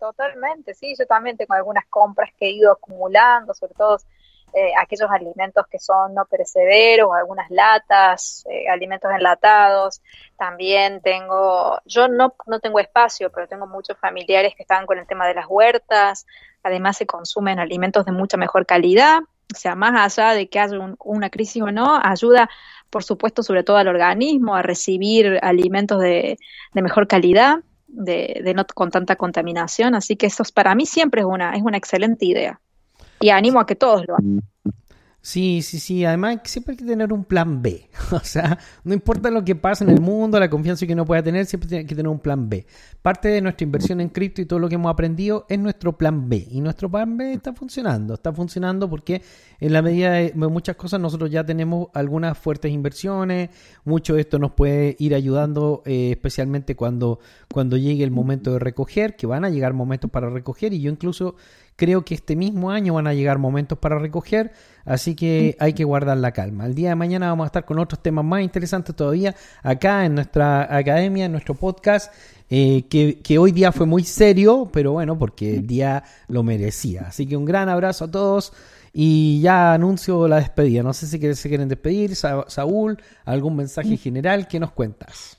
Totalmente, sí, yo también tengo algunas compras que he ido acumulando, sobre todo eh, aquellos alimentos que son no perecederos, algunas latas, eh, alimentos enlatados. También tengo, yo no, no tengo espacio, pero tengo muchos familiares que están con el tema de las huertas. Además se consumen alimentos de mucha mejor calidad. O sea, más allá de que haya un- una crisis o no, ayuda, por supuesto, sobre todo al organismo a recibir alimentos de, de mejor calidad de, de no con tanta contaminación, así que eso es- para mí siempre es una, es una excelente idea. Y animo a que todos lo hagan. Sí, sí, sí. Además, siempre hay que tener un plan B. (laughs) O sea, no importa lo que pase en el mundo, la confianza que uno pueda tener, siempre tiene que tener un plan B. Parte de nuestra inversión en cripto y todo lo que hemos aprendido es nuestro plan B. Y nuestro plan B está funcionando. Está funcionando porque en la medida de muchas cosas nosotros ya tenemos algunas fuertes inversiones. Mucho de esto nos puede ir ayudando, eh, especialmente cuando, cuando llegue el momento de recoger, que van a llegar momentos para recoger. Y yo incluso creo que este mismo año van a llegar momentos para recoger, así que hay que guardar la calma. El día de mañana vamos a estar con otros temas más interesantes todavía acá en nuestra academia, en nuestro podcast, eh, que, hoy día fue muy serio, pero bueno, porque el día lo merecía. Así que un gran abrazo a todos y ya anuncio la despedida. No sé si se quieren despedir, Sa- Saúl, algún mensaje general, ¿qué nos cuentas?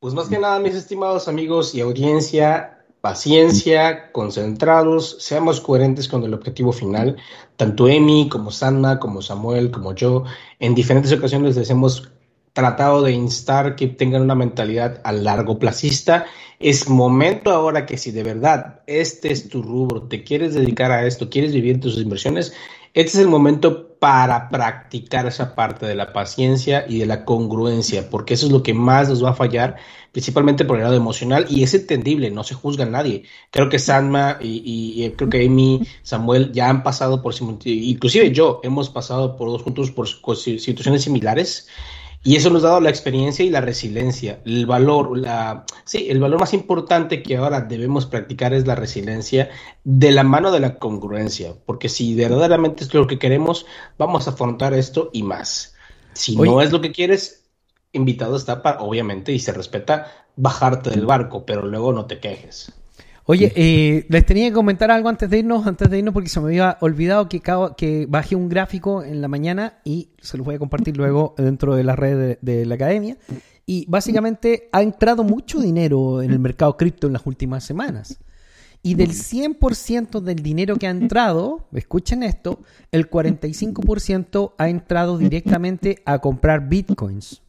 Pues más que nada, mis estimados amigos y audiencia, paciencia, concentrados, seamos coherentes con el objetivo final. Tanto Emi como Sanna, como Samuel, como yo, en diferentes ocasiones les hemos tratado de instar que tengan una mentalidad a largo placista. Es momento ahora que si de verdad este es tu rubro, te quieres dedicar a esto, quieres vivir tus inversiones, este es el momento para practicar esa parte de la paciencia y de la congruencia, porque eso es lo que más nos va a fallar, principalmente por el lado emocional, y es entendible, no se juzga a nadie. Creo que Sanma y, y- creo que Amy, Samuel ya han pasado por, inclusive yo, hemos pasado por dos juntos por si- situaciones similares. Y eso nos ha dado la experiencia y la resiliencia, el valor, la, sí, el valor más importante que ahora debemos practicar es la resiliencia de la mano de la congruencia, porque si verdaderamente es lo que queremos, vamos a afrontar esto y más. Si Oye. no es lo que quieres, invitado está para, obviamente, y se respeta, bajarte del barco, pero luego no te quejes. Oye, eh, les tenía que comentar algo antes de irnos, antes de irnos, porque se me había olvidado que, bajé un gráfico en la mañana y se los voy a compartir luego (laughs) dentro de la red de, de la academia. Y básicamente ha entrado mucho dinero en el mercado cripto en las últimas semanas. Y del 100% del dinero que ha entrado, escuchen esto, el 45% ha entrado directamente a comprar bitcoins.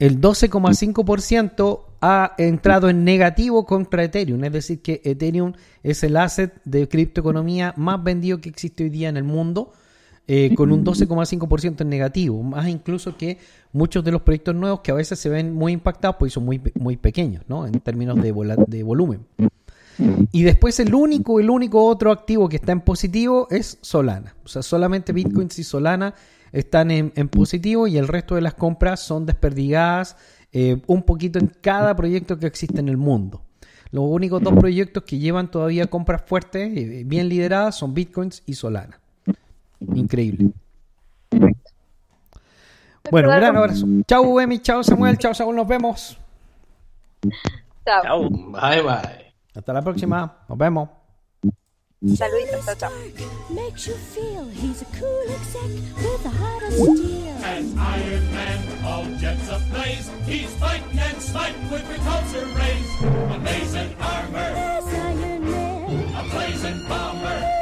El 12,5% ha entrado en negativo contra Ethereum, es decir, que Ethereum es el asset de criptoeconomía más vendido que existe hoy día en el mundo. eh, con un 12,5% en negativo, más incluso que muchos de los proyectos nuevos que a veces se ven muy impactados porque son muy, muy pequeños, ¿no? En términos de, de volumen. Y después el único, el único otro activo que está en positivo es Solana. O sea, solamente Bitcoins y Solana están en, en positivo y el resto de las compras son desperdigadas eh, un poquito en cada proyecto que existe en el mundo. Los únicos dos proyectos que llevan todavía compras fuertes, eh, bien lideradas, son Bitcoins y Solana. Increíble. Bueno, un gran abrazo. Chau, Emi, chau, Samuel, chau, Saúl, nos vemos. Chao. Chao. Bye, bye. Hasta la próxima, nos vemos. Saluditos, chao. Makes you feel he's a cool exec with a heart of steel. An Iron Man, all jets ablaze. He's fighting and smiting with repulsor rays. Amazing armor. Iron Man. A blazing bomber.